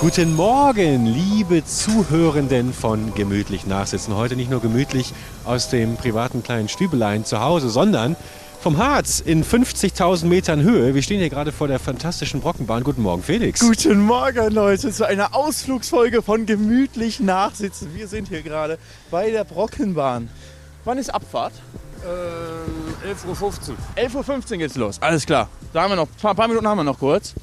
Guten Morgen, liebe Zuhörenden von Gemütlich Nachsitzen. Heute nicht nur gemütlich aus dem privaten kleinen Stübelein zu Hause, sondern vom Harz in 50.000 Metern Höhe. Wir stehen hier gerade vor der fantastischen Brockenbahn. Guten Morgen, Felix. Guten Morgen, Leute, zu einer Ausflugsfolge von Gemütlich Nachsitzen. Wir sind hier gerade bei der Brockenbahn. Wann ist Abfahrt? Ähm, 11.15 Uhr. 11.15 Uhr geht's los. Alles klar. Da haben wir noch, ein paar, paar Minuten haben wir noch kurz.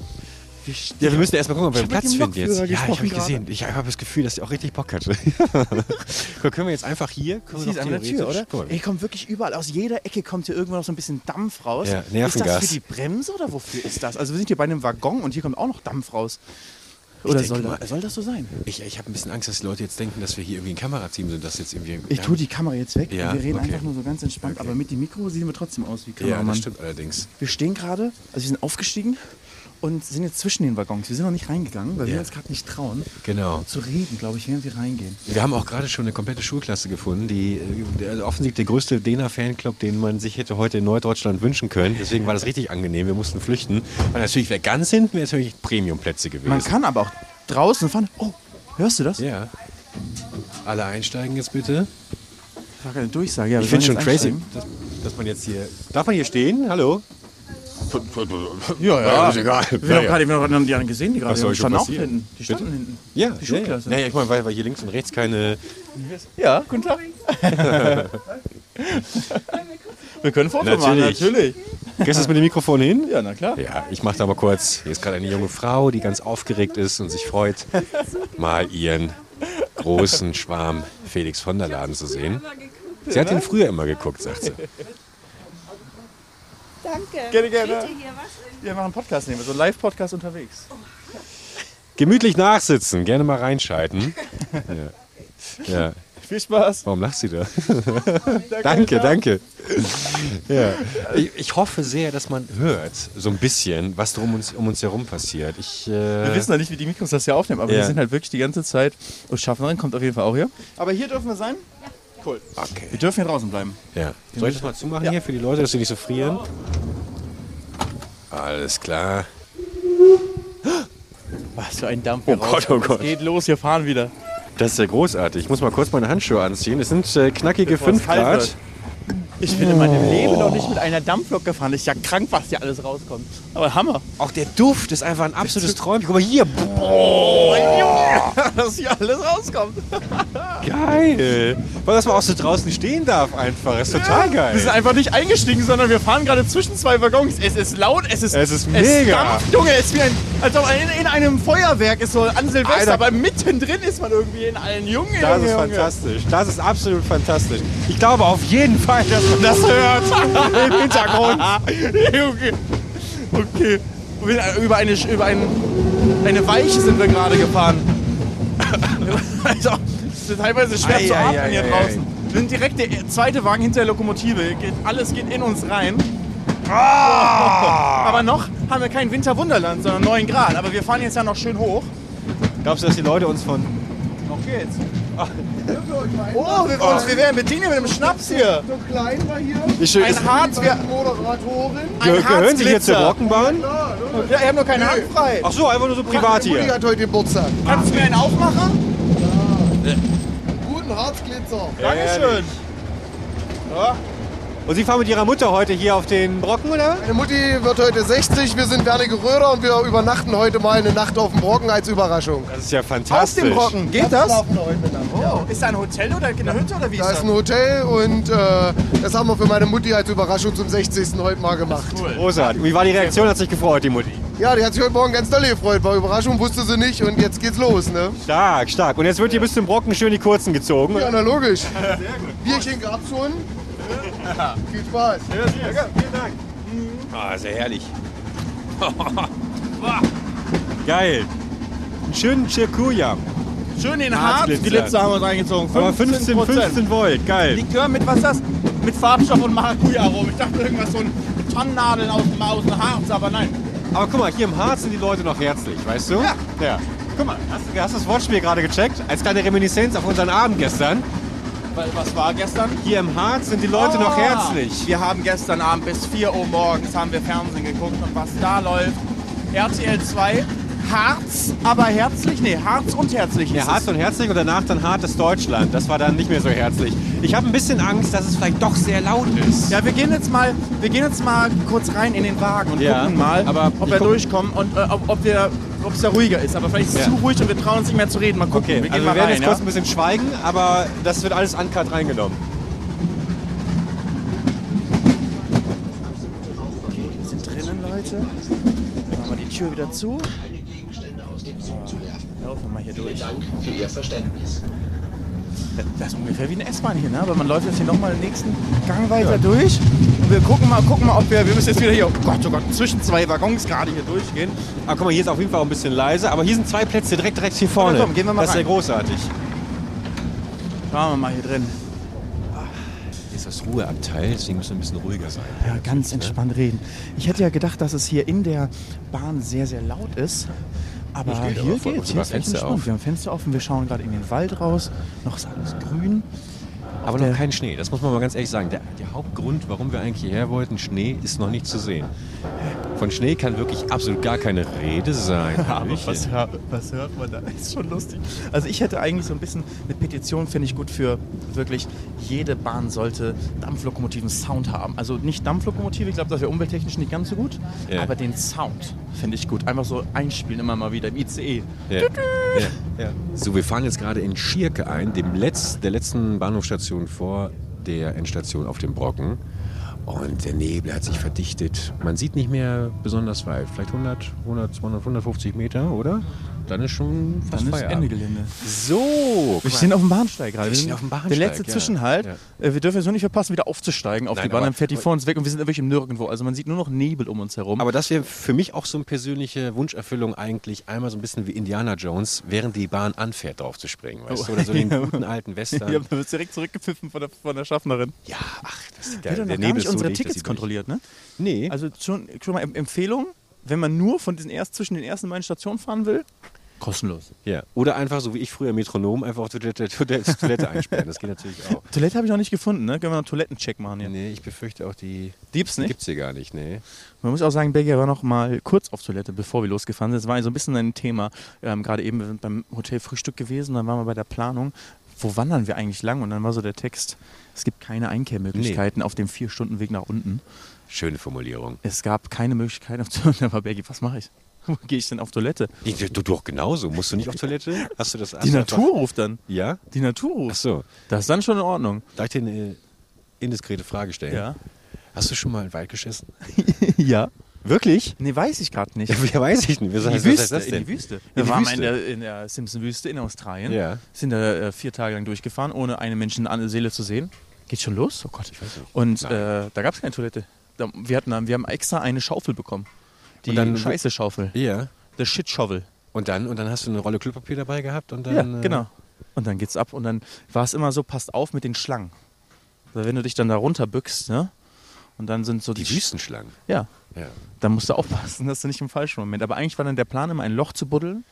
Ja, wir müssen erst mal gucken, ob wir einen Platz finden jetzt. Ja, ich habe gesprochen gesehen. Ich habe das Gefühl, dass sie auch richtig Bock hatte. Guck, können wir jetzt einfach hier? Wir ist an der Tür, oder? Mal. Ey, kommt wirklich überall. Aus jeder Ecke kommt hier irgendwo noch so ein bisschen Dampf raus. Ja, ist Nervengas. das für die Bremse oder wofür ist das? Also wir sind hier bei einem Waggon und hier kommt auch noch Dampf raus. Oder soll, mal- soll das so sein? Ich, ich habe ein bisschen Angst, dass die Leute jetzt denken, dass wir hier irgendwie ein Kamerateam sind, das jetzt irgendwie. Ich tue die Kamera jetzt weg. Ja, und wir reden okay. einfach nur so ganz entspannt. Okay. Aber mit dem Mikro sehen wir trotzdem aus wie Ja, Kameramann. das stimmt allerdings. Wir stehen gerade, also wir sind aufgestiegen und sind jetzt zwischen den Waggons. Wir sind noch nicht reingegangen, weil Ja. wir uns gerade nicht trauen, Genau. zu reden, glaube ich, während wir reingehen. Wir haben auch gerade schon eine komplette Schulklasse gefunden, die also offensichtlich der größte Dena-Fanclub, den man sich hätte heute in Norddeutschland wünschen können. Deswegen war das richtig angenehm. Wir mussten flüchten. Und natürlich wäre ganz hinten wäre natürlich Premium-Plätze gewesen. Man kann aber auch draußen fahren. Oh, hörst du das? Ja. Alle einsteigen jetzt bitte. Das war keine Durchsage. Ja, Ich finde schon crazy, dass, dass man jetzt hier. Darf man hier stehen? Hallo? Ja, Ja, ist egal. Wir Ja, haben ja. gerade die anderen gesehen, die gerade die standen auch hinten. Die standen hinten. Ja, Die Schulklasse. Ja, ja. ich meine, weil, weil hier links und rechts keine. Ja, guten Tag. wir können Foto machen, Natürlich. natürlich. Gehst du mit dem Mikrofon hin? Ja, na klar. Ja, ich mache da mal kurz. Hier ist gerade eine junge Frau, die ganz aufgeregt ist und sich freut, mal ihren großen Schwarm Felix von der Laden zu sehen. Sie hat ihn früher immer geguckt, sagt sie. Danke. Gerne, gerne. Bitte hier was? Wir machen einen Podcast nehmen, so einen Live-Podcast unterwegs. Gemütlich nachsitzen, gerne mal reinschalten. Ja. ja. Viel Spaß. Warum lacht sie da? danke, danke. Ja. Ich, ich hoffe sehr, dass man hört, so ein bisschen, was drum uns, um uns herum passiert. Ich, äh, Wir wissen noch nicht, wie die Mikros das hier aufnehmen, aber Ja. wir sind halt wirklich die ganze Zeit. Oh, Schaffnerin kommt auf jeden Fall auch hier. Aber hier dürfen wir sein? Cool. Okay. Wir dürfen hier draußen bleiben. Ja. Soll ich das mal zumachen hier für die Leute, dass sie nicht so frieren? Alles klar. Was für ein Dampf Oh Gott, oh Gott. Es geht los, wir fahren wieder. Das ist ja großartig. Ich muss mal kurz meine Handschuhe anziehen. Es sind äh, knackige Bevor es 5 kalt Grad. wird. Ich bin in meinem Leben noch nicht mit einer Dampflok gefahren. Das ist ja krank, was hier alles rauskommt. Aber Hammer. Auch der Duft ist einfach ein absolutes Träumchen. Guck mal hier. dass hier alles rauskommt. Geil. Weil dass man auch so draußen stehen darf einfach. ist total Wir sind geil. einfach nicht eingestiegen, sondern wir fahren gerade zwischen zwei Waggons. Es ist laut, es ist. Es ist Es mega. dampft, Junge, es ist wie ein. Als ob in, in einem Feuerwerk ist, so an Silvester, Alter. aber mittendrin ist man irgendwie in allen Jungen. Das Junge, ist Junge. fantastisch. Das ist absolut fantastisch. Ich glaube auf jeden Fall, dass man das hört im Hintergrund. okay. okay. Wir- Über eine, über ein, eine Weiche sind wir gerade gefahren. also, es ist teilweise schwer Ei, zu atmen ei, hier ei, draußen. Wir sind direkt der zweite Wagen hinter der Lokomotive. Geht, alles geht in uns rein. Ah! Aber noch haben wir kein Winterwunderland, sondern 9 Grad. Aber wir fahren jetzt ja noch schön hoch. Glaubst du, dass die Leute uns von... Noch geht's. Oh, wir, uns, wir werden bedient mit einem Schnaps hier. So klein war hier. Ich, Ein Harz, wir, Ge gehören Sie hier zur Harzglitzer. Brockenbahn? Ja, wir haben nur keine Hand frei. Ach so, einfach nur so privat Mutti hier. hat heute Geburtstag. Kannst du mir einen aufmachen? Guten Harzglitzer. Dankeschön. Und Sie fahren mit Ihrer Mutter heute hier auf den Brocken, oder? Meine Mutti wird heute 60. Wir sind Wernigeröder Röder und wir übernachten heute mal eine Nacht auf dem Brocken als Überraschung. Das ist ja Auf fantastisch. dem Brocken. Geht das? Nacht. Oh, ist da ein Hotel oder eine Hütte oder wie Da ist ist ein das? Hotel und äh, das haben wir für meine Mutti als Überraschung zum 60. heute mal gemacht. Großartig. Wie war die Reaktion? Hat sich gefreut, die Mutti. Ja, die hat sich heute Morgen ganz doll gefreut. War Überraschung, wusste sie nicht und jetzt geht's los, ne? Stark, stark. Und jetzt wird hier bis zum Brocken schön die Kurzen gezogen. Ja, na logisch. Bierchen gab's schon. Viel Spaß. Ah, sehr herrlich. Geil. Einen schönen Chirkuya. Schön den Harzglitzer. Harzglitzer haben wir uns eingezogen. Aber 15, 15 Volt. Geil. Likör mit was ist das? Mit Farbstoff und Maracuja-Aromen. Ich dachte irgendwas so ein mit Tannennadeln aus dem, aus dem Harz, aber nein. Aber guck mal, hier im Harz sind die Leute noch herzlich, weißt du? Ja. ja. Guck mal, hast, du- hast du das Wortspiel gerade gecheckt? Als kleine Reminiszenz auf unseren Abend gestern. Weil, Was war gestern? Hier im Harz sind die Leute noch Ah, herzlich. Wir haben gestern Abend bis 4 Uhr morgens haben wir Fernsehen geguckt und was da läuft. RTL 2 Harz, aber herzlich? Nee, Harz und herzlich. Ja, es. und herzlich und danach dann hartes Deutschland. Das war dann nicht mehr so herzlich. Ich habe ein bisschen Angst, dass es vielleicht doch sehr laut ist. Ja, wir gehen jetzt mal, wir gehen jetzt mal kurz rein in den Wagen und Ja, gucken mal, ob wir guck- durchkommen und äh, ob, ob wir, ob es da ruhiger ist. Aber vielleicht ist es Ja. zu ruhig und wir trauen uns nicht mehr zu reden. Mal gucken. Okay, wir gehen also mal wir werden rein. jetzt kurz Ja? ein bisschen schweigen, aber das wird alles uncut reingenommen. Wir sind drinnen, Leute. Machen wir die Tür wieder zu. Laufen wir mal hier durch. für Ihr Verständnis. Das ist ungefähr wie eine S-Bahn hier, ne? Aber man läuft jetzt hier nochmal den nächsten Gang weiter durch. Und wir gucken mal, gucken mal, ob wir. Wir müssen jetzt wieder hier, oh Gott, oh Gott, zwischen zwei Waggons gerade hier durchgehen. Ah, guck mal, hier ist auf jeden Fall auch ein bisschen leise, aber hier sind zwei Plätze direkt, direkt hier vorne. komm, gehen wir mal das ist ja großartig. Schauen wir mal hier drin. Hier ist das Ruheabteil, deswegen müssen wir ein bisschen ruhiger sein. Ja, ganz entspannt reden. Ich hätte ja gedacht, dass es hier in der Bahn sehr, sehr laut ist. Aber Das geht hier geht's. Hier ist echt Fenster entspannt. auf. Wir haben Fenster offen, wir schauen gerade in den Wald raus. Noch ist alles grün. Aber noch kein Schnee, das muss man mal ganz ehrlich sagen. Der, der Hauptgrund, warum wir eigentlich hierher wollten, Schnee, ist noch nicht zu sehen. Von Schnee kann wirklich absolut gar keine Rede sein. Hallöchen. hör, was hört man da? ist schon lustig. Also ich hätte eigentlich so ein bisschen eine Petition, finde ich gut für wirklich, jede Bahn sollte Dampflokomotiven Sound haben. Also nicht Dampflokomotive, ich glaube, das wäre umwelttechnisch nicht ganz so gut, Ja. aber den Sound finde ich gut. Einfach so einspielen immer mal wieder im ICE. Ja. Ja. So, wir fahren jetzt gerade in Schierke ein, dem Letz-, der letzten Bahnhofstation vor der Endstation auf dem Brocken. Und der Nebel hat sich verdichtet. Man sieht nicht mehr besonders weit. Vielleicht 100, 100, 200, 150 Meter, oder? Dann ist schon fast Dann Feierabend. Ende Gelände. So, Wir stehen auf dem Bahnsteig gerade. Wir stehen sind auf dem Bahnsteig, Der letzte ja. Zwischenhalt. Ja. Äh, Wir dürfen jetzt nur nicht verpassen, wieder aufzusteigen auf Nein, die Bahn. Dann fährt die vor uns weg und wir sind wirklich im Nirgendwo. Also man sieht nur noch Nebel um uns herum. Aber das wäre für mich auch so eine persönliche Wunscherfüllung eigentlich, einmal so ein bisschen wie Indiana Jones, während die Bahn anfährt, drauf zu springen. Weißt du? Oder so den Ja. guten alten Western. wir haben uns direkt zurückgepfiffen von der, von der Schaffnerin. Ja, ach, das ist Wir haben noch gar nicht unsere Tickets kontrolliert, ne? Nee. Also schon, schon mal Em- Empfehlung, wenn man nur von diesen erst zwischen den ersten beiden Stationen fahren will, kostenlos. ja. Oder einfach so wie ich früher Metronom, einfach auf Toilette, Toilette, Toilette einsperren. Das geht natürlich auch. Toilette habe ich noch nicht gefunden, ne? Können wir noch einen Toilettencheck machen hier. Nee, ich befürchte auch, die Gibt's nicht? gibt's hier gar nicht. Nee. Man muss auch sagen, Belgier war noch mal kurz auf Toilette, bevor wir losgefahren sind. Das war so ein bisschen ein Thema. Ähm, Gerade eben wir sind beim Hotel Frühstück gewesen, dann waren wir bei der Planung. Wo wandern wir eigentlich lang? Und dann war so der Text, es gibt keine Einkehrmöglichkeiten auf dem Vier-Stunden-Weg nach unten. Schöne Formulierung. Es gab keine Möglichkeit auf Toilette. War Belgier, was mache ich? Gehe ich denn auf Toilette? Du, doch genauso. Musst du nicht auf Toilette? Hast du das Die Natur ruft dann. Ja? Die Natur ruft. Ach so. Das ist dann schon in Ordnung. Darf ich dir eine indiskrete Frage stellen? Ja. Hast du schon mal im Wald geschissen? ja. Wirklich? Nee, weiß ich gerade nicht. Ja, weiß ich nicht. Was In die Wüste, das in denn? die Wüste. In Wir die waren Wüste. in der, in der Simpson-Wüste in Australien. Ja. Sind da äh, vier Tage lang durchgefahren, ohne eine Menschenseele zu sehen. Geht schon los? Oh Gott. Ich weiß nicht. Und äh, da gab es keine Toilette. Da, wir, hatten, wir haben extra eine Schaufel bekommen. Die Und dann- Scheiße-Schaufel. Ja. The Shit-Shovel. Und dann, und dann hast du eine Rolle Klopapier dabei gehabt und dann. Ja, äh, genau. Und dann geht's ab. Und dann war es immer so, passt auf mit den Schlangen. Also wenn du dich dann da runterbückst, ne? Und dann sind so die, Die Wüstenschlangen. Ja, Ja. da musst du aufpassen, dass du nicht im falschen Moment. Aber eigentlich war dann der Plan immer ein Loch zu buddeln,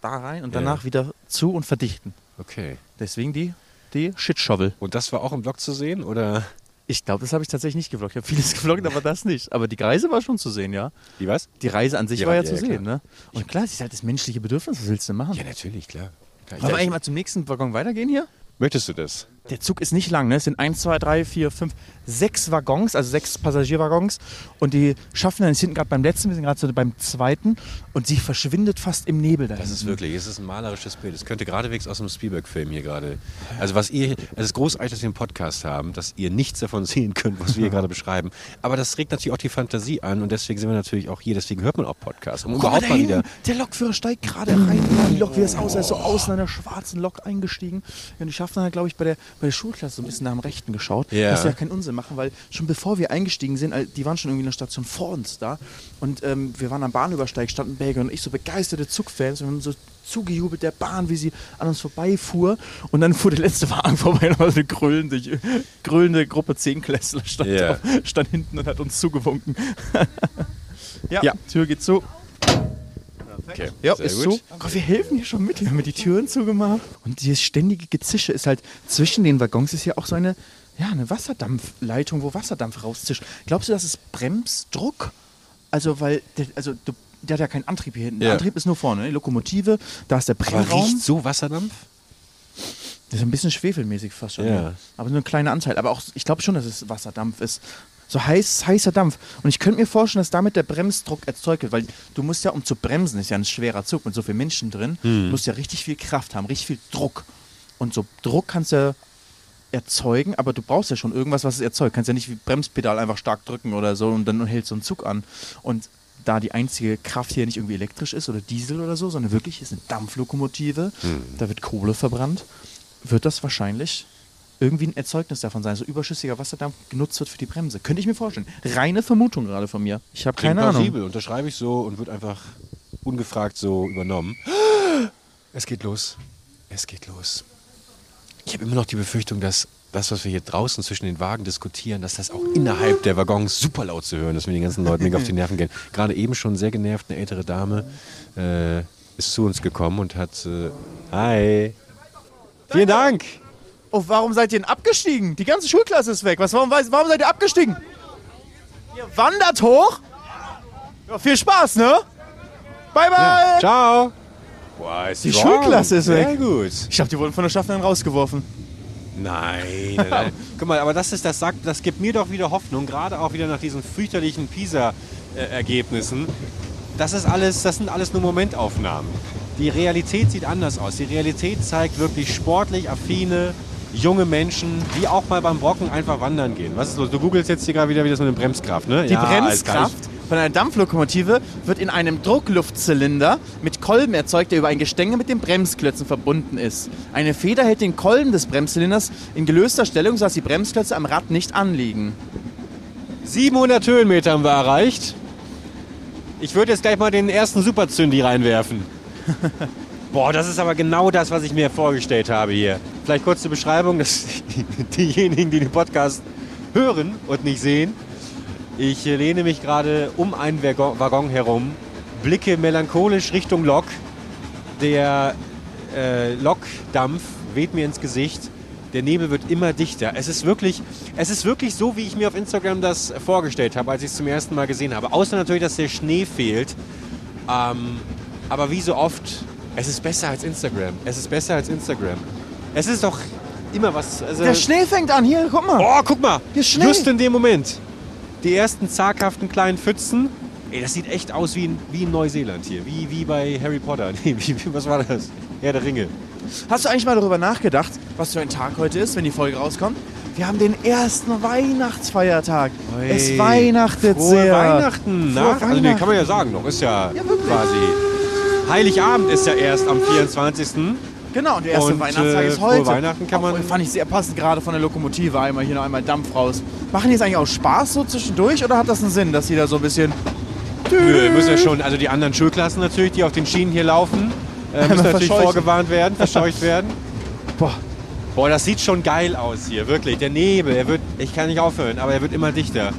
da rein und Ja. danach wieder zu und verdichten. Okay. Deswegen die, die Shit-Shovel. Und das war auch im Vlog zu sehen oder Ich glaube, das habe ich tatsächlich nicht gevloggt. Ich habe vieles gevloggt, aber das nicht. Aber die Reise war schon zu sehen, ja. wie was? Die Reise an sich Ja, war ja, ja, zu ja, sehen, klar. ne? Und klar, das ist halt das menschliche Bedürfnis, was willst du machen? Ja, natürlich, klar. klar. Wollen wir eigentlich mal zum nächsten Waggon weitergehen hier? Möchtest du das? Der Zug ist nicht lang, ne? Es sind 1, 2, 3, 4, 5, 6 Waggons, also 6 Passagierwaggons. Und die schaffen dann hinten gerade beim letzten, wir sind gerade so beim zweiten. Und sie verschwindet fast im Nebel da. Das ist wirklich, es ist ein malerisches Bild. Es könnte geradewegs aus einem Spielberg-Film hier gerade. Also was ihr, es ist großartig, dass wir einen Podcast haben, dass ihr nichts davon sehen könnt, was wir hier gerade beschreiben. Aber das regt natürlich auch die Fantasie an und deswegen sind wir natürlich auch hier, deswegen hört man auch Podcasts. Um mal, überhaupt mal wieder. der Lokführer steigt gerade rein. Die Lok, wie es aussah, ist so außen an der schwarzen Lok eingestiegen. Und die Schaffner glaube ich, bei der, bei der Schulklasse so ein bisschen nach dem Rechten geschaut. Ja. Dass sie ja keinen Unsinn machen, weil schon bevor wir eingestiegen sind, die waren schon irgendwie in der Station vor uns da. Und ähm, wir waren am Bahnübersteig, standen Belgier und ich so begeisterte Zugfans und wir haben so zugejubelt der Bahn, wie sie an uns vorbeifuhr. Und dann fuhr der letzte Wagen vorbei und war so eine grölende, grölende Gruppe Zehnklässler stand, auf, stand hinten und hat uns zugewunken. ja, Ja. Tür geht zu. Okay, Ja, sehr ist gut. so. Gott, wir helfen hier schon mit. Wir haben die Türen zugemacht. Und dieses ständige Gezische ist halt zwischen den Waggons ist ja auch so eine, ja, eine Wasserdampfleitung, wo Wasserdampf rauszischt. Glaubst du, das ist Bremsdruck? Also, weil, der, also du der hat ja keinen Antrieb hier hinten. Der Ja. Antrieb ist nur vorne, ne? die Lokomotive, da ist der Aber Brennraum. riecht so Wasserdampf? Das ist ein bisschen schwefelmäßig fast schon. Ja. Ja. Aber nur ein kleiner Anteil. Aber auch, ich glaube schon, dass es Wasserdampf ist. So heiß, heißer Dampf. Und ich könnte mir vorstellen, dass damit der Bremsdruck erzeugt wird. Weil du musst ja, um zu bremsen, ist ja ein schwerer Zug mit so vielen Menschen drin, Hm. du musst ja richtig viel Kraft haben, richtig viel Druck. Und so Druck kannst du erzeugen, aber du brauchst ja schon irgendwas, was es erzeugt. Kannst ja nicht wie Bremspedal einfach stark drücken oder so und dann hält so ein Zug an. Und da die einzige Kraft hier nicht irgendwie elektrisch ist oder Diesel oder so, sondern wirklich ist eine Dampflokomotive, da wird Kohle verbrannt, wird das wahrscheinlich irgendwie ein Erzeugnis davon sein, so überschüssiger Wasserdampf genutzt wird für die Bremse. Könnte ich mir vorstellen. Reine Vermutung gerade von mir. Ich habe keine Ahnung. plausibel, unterschreibe ich so und wird einfach ungefragt so übernommen. Es geht los. Es geht los. Ich habe immer noch die Befürchtung, dass das, was wir hier draußen zwischen den Wagen diskutieren, dass das auch innerhalb der Waggons super laut zu hören ist, wenn die ganzen Leute mega auf die Nerven gehen. Gerade eben schon sehr genervt, eine ältere Dame äh, ist zu uns gekommen und hat. Äh, hi. Vielen Dank. Oh, warum seid ihr denn abgestiegen? Die ganze Schulklasse ist weg. Was, warum, warum seid ihr abgestiegen? Ihr wandert hoch? Ja, viel Spaß, ne? Bye, bye! Ciao. Boah, ist Die warm. Schulklasse ist weg. Sehr gut. Ich glaube, die wurden von der Schaffnerin rausgeworfen. Nein, nein, nein. Guck mal, aber das ist das sagt, das gibt mir doch wieder Hoffnung, gerade auch wieder nach diesen fürchterlichen PISA-Ergebnissen. Das ist alles, das sind alles nur Momentaufnahmen. Die Realität sieht anders aus. Die Realität zeigt wirklich sportlich affine junge Menschen, die auch mal beim Brocken einfach wandern gehen. Was ist los? Du googelst jetzt hier gerade wieder, wie das mit der Bremskraft, ne? Die Ja, Bremskraft von einer Dampflokomotive wird in einem Druckluftzylinder mit Kolben erzeugt, der über ein Gestänge mit den Bremsklötzen verbunden ist. Eine Feder hält den Kolben des Bremszylinders in gelöster Stellung, sodass die Bremsklötze am Rad nicht anliegen. 700 Höhenmeter haben wir erreicht. Ich würde jetzt gleich mal den ersten Superzündi reinwerfen. Boah, das ist aber genau das, was ich mir vorgestellt habe hier. Vielleicht kurz zur Beschreibung, dass diejenigen, die den Podcast hören und nicht sehen. Ich lehne mich gerade um einen Waggon herum, blicke melancholisch Richtung Lok. Der äh, Lokdampf weht mir ins Gesicht. Der Nebel wird immer dichter. Es ist wirklich, es ist wirklich so, wie ich mir auf Instagram das vorgestellt habe, als ich es zum ersten Mal gesehen habe. Außer natürlich, dass der Schnee fehlt. Ähm, aber wie so oft, es ist besser als Instagram. Es ist besser als Instagram. Es ist doch immer was. Also, Der Schnee fängt an, hier, guck mal. Oh, guck mal! Hier ist Schnee. Just in dem Moment. Die ersten zaghaften kleinen Pfützen. Ey, das sieht echt aus wie in, wie in Neuseeland hier. Wie, wie bei Harry Potter. Nee, wie, was war das? Herr der Ringe. Hast du eigentlich mal darüber nachgedacht, was für ein Tag heute ist, wenn die Folge rauskommt? Wir haben den ersten Weihnachtsfeiertag. Es weihnachtet Frohe sehr. Weihnachten. Frohe Nach, also nee, Weihnachten. kann man ja sagen noch. Ist ja, Ja, quasi. Heiligabend ist ja erst am 24. Genau, und der erste Und, Weihnachtstag äh, ist frohe heute. Weihnachten kann man- Auch, fand ich sehr passend gerade von der Lokomotive. Einmal hier noch einmal Dampf raus. Machen die jetzt eigentlich auch Spaß so zwischendurch oder hat das einen Sinn, dass die da so ein bisschen. Nö, müssen ja schon, also die anderen Schulklassen natürlich, die auf den Schienen hier laufen, äh, müssen natürlich vorgewarnt werden, verscheucht werden. Boah, Boah, das sieht schon geil aus hier, wirklich. Der Nebel, er wird, ich kann nicht aufhören, aber er wird immer dichter.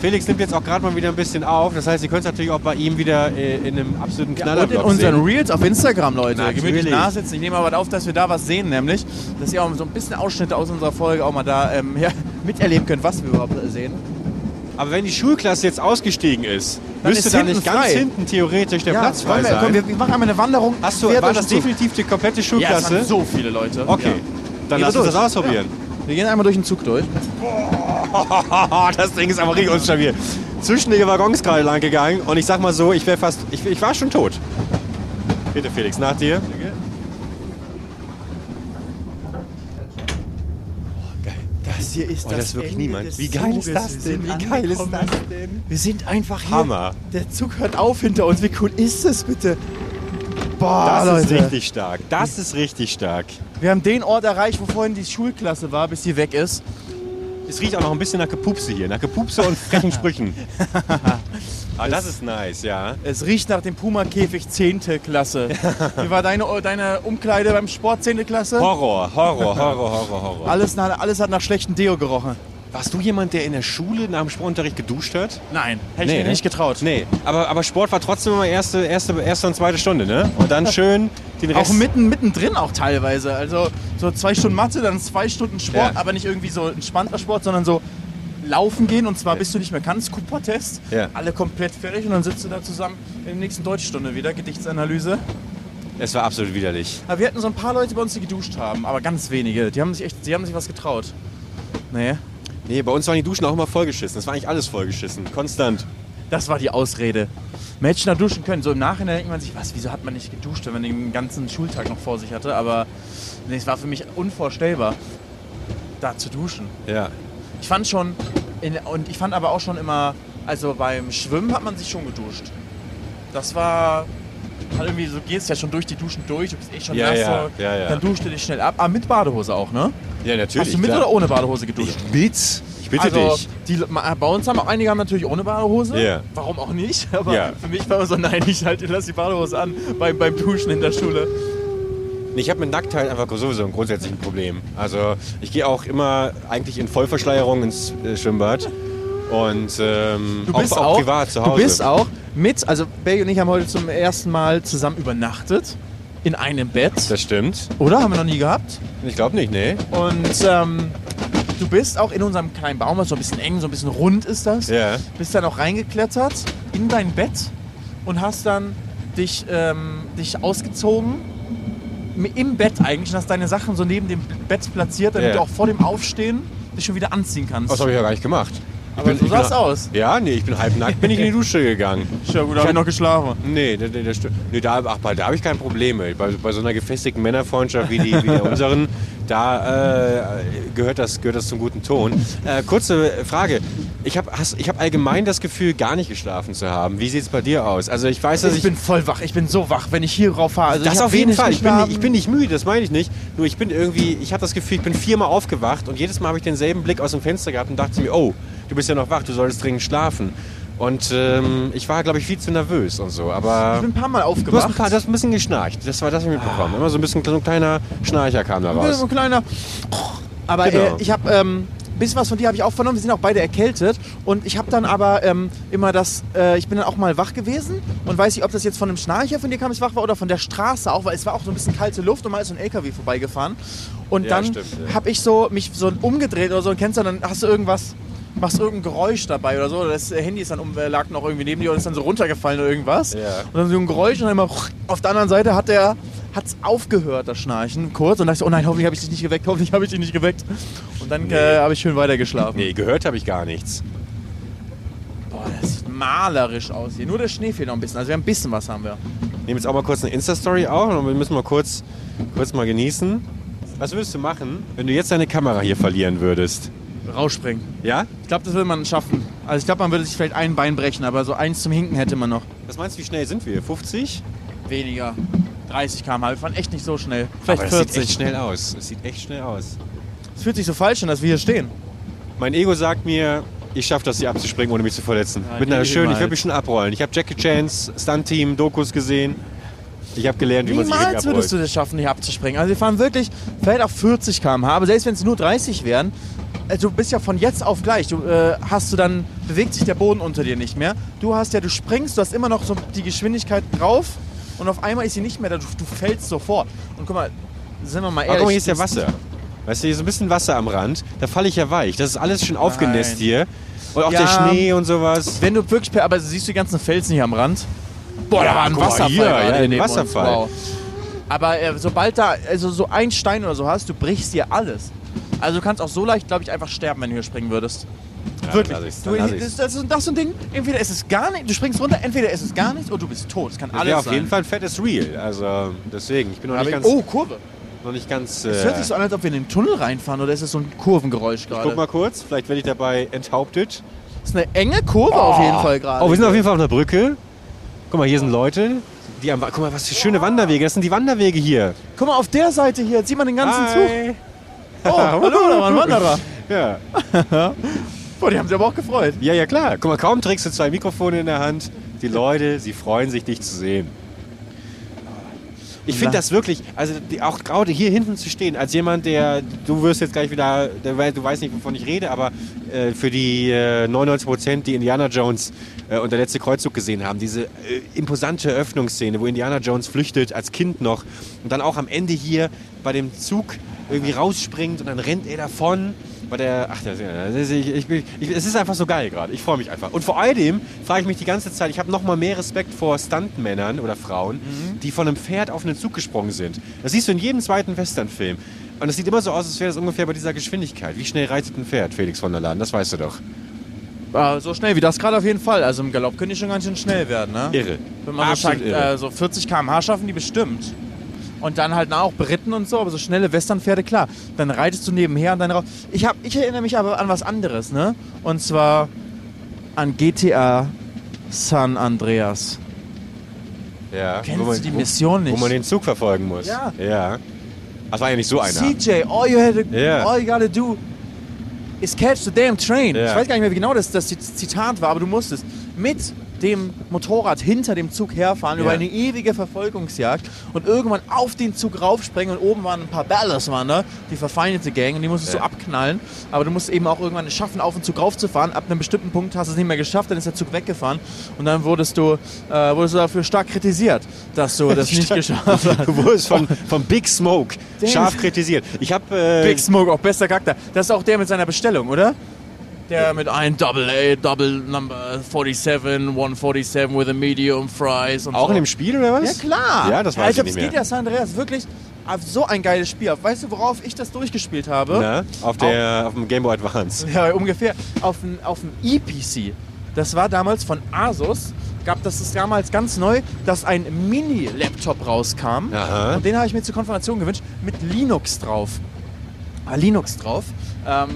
Felix nimmt jetzt auch gerade mal wieder ein bisschen auf. Das heißt, ihr könnt es natürlich auch bei ihm wieder äh, in einem absoluten und in unseren sehen. Reels auf Instagram, Leute. Natürlich. Gemütlich nachsitzen. Ich nehme aber auf, dass wir da was sehen, nämlich, dass ihr auch so ein bisschen Ausschnitte aus unserer Folge auch mal da ähm, ja, miterleben könnt, was wir überhaupt sehen. Aber wenn die Schulklasse jetzt ausgestiegen ist, Dann müsste ist da hinten nicht ganz frei. hinten theoretisch der Platz frei wir, sein. komm, wir, machen einmal eine Wanderung. Hast du, war das definitiv die komplette Ja, es Schulklasse? waren so viele Leute. okay, Ja. dann Gehen lass wir uns das ausprobieren. Wir gehen einmal durch den Zug durch. das Ding ist aber richtig unstabil. Zwischen die Waggons gerade lang gegangen und ich sag mal so, ich wäre fast, ich, ich war schon tot. Bitte Felix, nach dir. Geil. Das hier ist Oh, das ist wirklich niemand. Wie geil ist das denn? Wie geil ist das denn? Wir sind einfach hier. Hammer. Der Zug hört auf hinter uns. Wie cool ist das bitte? Boah, Das ist Leute. richtig stark. Das ist richtig stark. Wir haben den Ort erreicht, wo vorhin die Schulklasse war, bis sie weg ist. Es riecht auch noch ein bisschen nach Gepupse hier. Nach Gepupse und frechen Sprüchen. Aber das ist nice, ja. Es riecht nach dem Puma-Käfig 10. Klasse. Wie war deine, deine Umkleide beim Sport 10. Klasse? Horror, Horror, Horror, Horror, Horror. Alles, nach, alles hat nach schlechtem Deo gerochen. Warst du jemand, der in der Schule nach dem Sportunterricht geduscht hat? Nein, hätte ich mir ne? nicht getraut. Nee, aber, aber Sport war trotzdem immer erste, erste, erste und zweite Stunde, ne? Und dann schön den Rest. Auch mitten, mittendrin auch teilweise. Also so zwei Stunden Mathe, dann zwei Stunden Sport, Ja. aber nicht irgendwie so entspannter Sport, sondern so laufen gehen und zwar bis du nicht mehr kannst, Cooper-Test. Ja. Alle komplett fertig und dann sitzt du da zusammen in der nächsten Deutschstunde wieder, Gedichtsanalyse. Es war absolut widerlich. Aber wir hatten so ein paar Leute bei uns, die geduscht haben, aber ganz wenige. Die haben sich echt, die haben sich was getraut. Nee. Nee, bei uns waren die Duschen auch immer vollgeschissen. Es war eigentlich alles vollgeschissen. Konstant. Das war die Ausrede. Man hätte schneller duschen können. So im Nachhinein denkt man sich, was, wieso hat man nicht geduscht, wenn man den ganzen Schultag noch vor sich hatte? Aber nee, es war für mich unvorstellbar, da zu duschen. Ja. Ich fand schon, in, und ich fand aber auch schon immer, also beim Schwimmen hat man sich schon geduscht. Das war halt irgendwie, so gehst ja schon durch die Duschen durch, du bist eh schon Ja, nass, ja, so, ja, ja. dann duschst du dich schnell ab. Aber mit Badehose auch, ne? Ja, natürlich. Hast du mit klar. oder ohne Badehose geduscht? Mit? Ich bitte also, dich. Die, bei uns haben auch einige haben natürlich ohne Badehose. Ja. Warum auch nicht? Aber Ja. für mich war immer so, nein, ich halt, lass die Badehose an beim, beim Duschen in der Schule. Ich habe mit Nacktheit einfach sowieso ein grundsätzliches Problem. Also ich gehe auch immer eigentlich in Vollverschleierung ins äh, Schwimmbad. Und ähm, Du bist auch, auch, auch privat zu Hause. Du bist auch mit, also Belly und ich haben heute zum ersten Mal zusammen übernachtet. In einem Bett. Das stimmt. Oder? Haben wir noch nie gehabt. Ich glaube nicht, nee. Und ähm, du bist auch in unserem kleinen Baum, was so ein bisschen eng, so ein bisschen rund ist das. Ja. Bist dann auch reingeklettert in dein Bett und hast dann dich, ähm, dich ausgezogen. Im Bett eigentlich und hast deine Sachen so neben dem Bett platziert, damit Ja. du auch vor dem Aufstehen dich schon wieder anziehen kannst. Das habe ich ja gar nicht gemacht. Ich Aber so ich sah's aus. Ja, nee, ich bin halbnackt, bin ich in die Dusche gegangen. Ja gut, da habe ich noch geschlafen. Nee, das stimmt. nee da, ach, da habe ich kein Problem mit. Bei, bei so einer gefestigten Männerfreundschaft wie, die, wie der unseren, da äh, gehört, das, gehört das zum guten Ton. Äh, kurze Frage. Ich habe hab allgemein das Gefühl, gar nicht geschlafen zu haben. Wie sieht es bei dir aus? Also ich weiß, dass Ich ich... bin voll wach, ich bin so wach, wenn ich hier rauf fahre. Also das auf jeden Fall. Ich bin, ich bin nicht müde, das meine ich nicht. Nur ich bin irgendwie, ich habe das Gefühl, ich bin viermal aufgewacht und jedes Mal habe ich denselben Blick aus dem Fenster gehabt und dachte mir, oh, du bist ja noch wach, du solltest dringend schlafen. Und ähm, ich war, glaube ich, viel zu nervös und so. Aber Ich bin ein paar Mal du hast, ein aufgewacht. paar, du hast ein bisschen geschnarcht. Das war das, was ich mitbekommen Immer so ein bisschen so ein kleiner Schnarcher kam da So raus. ein kleiner. Aber Genau. äh, ich habe ähm, ein bisschen was von dir habe ich auch vernommen. Wir sind auch beide erkältet und ich habe dann aber ähm, immer das. Äh, ich bin dann auch mal wach gewesen und weiß nicht, ob das jetzt von einem Schnarcher von dir kam, ich wach war oder von der Straße auch, weil es war auch so ein bisschen kalte Luft und mal ist so ein LKW vorbeigefahren und Ja, dann ja. habe ich so mich so umgedreht oder so und kennst du dann hast du irgendwas machst irgendein Geräusch dabei oder so. oder Das Handy ist dann um, äh, lag noch irgendwie neben dir und ist dann so runtergefallen oder irgendwas. Ja. Und dann so ein Geräusch und dann immer auf der anderen Seite hat der hat's aufgehört, das Schnarchen, kurz. Und dachte ich, oh nein, hoffentlich habe ich dich nicht geweckt, hoffentlich habe ich dich nicht geweckt. Und dann äh, habe ich schön weitergeschlafen. Nee, gehört habe ich gar nichts. Boah, das sieht malerisch aus hier. Nur der Schnee fehlt noch ein bisschen. Also wir haben ein bisschen was haben wir. Nehmen jetzt auch mal kurz eine Insta-Story auf und wir müssen mal kurz, kurz mal genießen. Was würdest du machen, wenn du jetzt deine Kamera hier verlieren würdest? Rausspringen. Ja? Ich glaube, das würde man schaffen. Also ich glaube, man würde sich vielleicht ein Bein brechen, aber so eins zum Hinken hätte man noch. Was meinst du, wie schnell sind wir? 50? Weniger. 30 km/h. Wir fahren echt nicht so schnell. Vielleicht Aber das 40. sieht echt schnell aus. Das sieht echt schnell aus. Es fühlt sich so falsch an, dass wir hier stehen. Mein Ego sagt mir, ich schaffe das hier abzuspringen, ohne mich zu verletzen. Ja, Mit einer niemals. schönen, ich würde mich schon abrollen. Ich habe Jackie Chans Stunt-Team, Dokus gesehen. Ich habe gelernt, wie man sich Niemals würdest abrollt. du das schaffen, hier abzuspringen. Also wir fahren wirklich vielleicht auf 40 km/h, aber selbst wenn es nur 30 wären, du bist ja von jetzt auf gleich. Du äh, hast du dann bewegt sich der Boden unter dir nicht mehr. Du hast ja, du springst, du hast immer noch so die Geschwindigkeit drauf und auf einmal ist sie nicht mehr da. Du, du fällst sofort. Und guck mal, sind wir mal ehrlich. Aber guck mal, hier ist ja Wasser. Weißt du, hier ist ein bisschen Wasser am Rand. Da falle ich ja weich. Das ist alles schon aufgenässt hier. Und auch Ja. der Schnee und sowas. Wenn du wirklich, per- aber siehst du die ganzen Felsen hier am Rand? Boah, Ja, da war ein Wasserfall. hier, ja, ein. Wasserfall. Wow. Aber äh, sobald da also so ein Stein oder so hast, du brichst dir alles. Also du kannst auch so leicht, glaube ich, einfach sterben, wenn du hier springen würdest. Ja, Wirklich. du, das, das, ist- das so ein Ding, entweder ist es gar nicht, du springst runter, entweder ist es gar nichts oder du bist tot. Das kann alles wäre auf sein. jeden Fall ein fettes Reel. Also deswegen, ich bin noch Aber nicht ich- ganz, oh, Kurve. noch nicht ganz Es äh, hört sich so an, als ob wir in den Tunnel reinfahren oder ist es so ein Kurvengeräusch Guck gerade? mal kurz, vielleicht werde ich dabei enthauptet. Das ist eine enge Kurve auf jeden Fall gerade. Oh, wir sind auf jeden Fall auf einer Brücke. Guck mal, hier sind Leute. Die am, guck mal, was für schöne Wanderwege. Das sind die Wanderwege hier. Guck mal, auf der Seite hier, sieht man den ganzen Zug. Oh, hallo, da war ein Wanderer. Ja. Boah, die haben sich aber auch gefreut. ja, ja, klar. Guck mal, kaum trägst du zwei Mikrofone in der Hand. Die Leute, sie freuen sich, dich zu sehen. Ich finde das wirklich, also die, auch gerade hier hinten zu stehen, als jemand, der, du wirst jetzt gleich wieder, der, du weißt nicht, wovon ich rede, aber äh, für die äh, 99 Prozent, die Indiana Jones äh, und der letzte Kreuzzug gesehen haben, diese äh, imposante Öffnungsszene, wo Indiana Jones flüchtet, als Kind noch, und dann auch am Ende hier bei dem Zug irgendwie rausspringt und dann rennt er davon. Bei der, ach, das, das, ich, ich, ich, es ist einfach so geil gerade. Ich freue mich einfach. Und vor allem frage ich mich die ganze Zeit, ich habe noch mal mehr Respekt vor Stuntmännern oder Frauen, die von einem Pferd auf einen Zug gesprungen sind. Das siehst du in jedem zweiten Westernfilm. Und es sieht immer so aus, als wäre das ungefähr bei dieser Geschwindigkeit. Wie schnell reitet ein Pferd, Felix von der Laden? Das weißt du doch. Äh, so schnell wie das gerade auf jeden Fall. Also im Galopp könnte ich schon ganz schön schnell werden, ne? Irre. Wenn man so, Absolut sagt, irre. äh, so 40 km/h schaffen die bestimmt. Und dann halt auch beritten und so, aber so schnelle Westernpferde, klar. Dann reitest du nebenher und dann raus. Ich, hab, ich erinnere mich aber an was anderes, ne? Und zwar an GTA San Andreas. Ja. Kennst man, du die Mission nicht? Wo man den Zug verfolgen muss. Ja. Ja. Das war ja nicht so einer. CJ, all you, had to, Ja. all you gotta do is catch the damn train. Ja. Ich weiß gar nicht mehr, wie genau das, das Zitat war, aber du musstest mit dem Motorrad hinter dem Zug herfahren Ja. über eine ewige Verfolgungsjagd und irgendwann auf den Zug raufspringen und oben waren ein paar Ballas, waren da, die verfeindete Gang und die musstest Ja. du abknallen. Aber du musst eben auch irgendwann es schaffen, auf den Zug raufzufahren. Ab einem bestimmten Punkt hast du es nicht mehr geschafft, dann ist der Zug weggefahren und dann wurdest du, äh, wurdest du dafür stark kritisiert, dass du das nicht geschafft hast. Du wurdest von, von Big Smoke Damn. scharf kritisiert. Ich habe äh, Big Smoke, auch bester Charakter. Das ist auch der mit seiner Bestellung, oder? Der mit einem Double A, Double Number 47, 147 with a medium fries und auch so. in dem Spiel oder was? Ja klar. Ja, das ja, weiß ich ich glaub, nicht mehr. ja San Andreas wirklich auf so ein geiles Spiel. Weißt du, worauf ich das durchgespielt habe? Na, auf, der, auf dem Game Boy Advance. Ja, ungefähr. Auf dem auf dem EPC. Das war damals von Asus. Gab das ist damals ganz neu, dass ein Mini-Laptop rauskam. Aha. Und den habe ich mir zur Konfirmation gewünscht mit Linux drauf. Ah, Linux drauf. Ähm,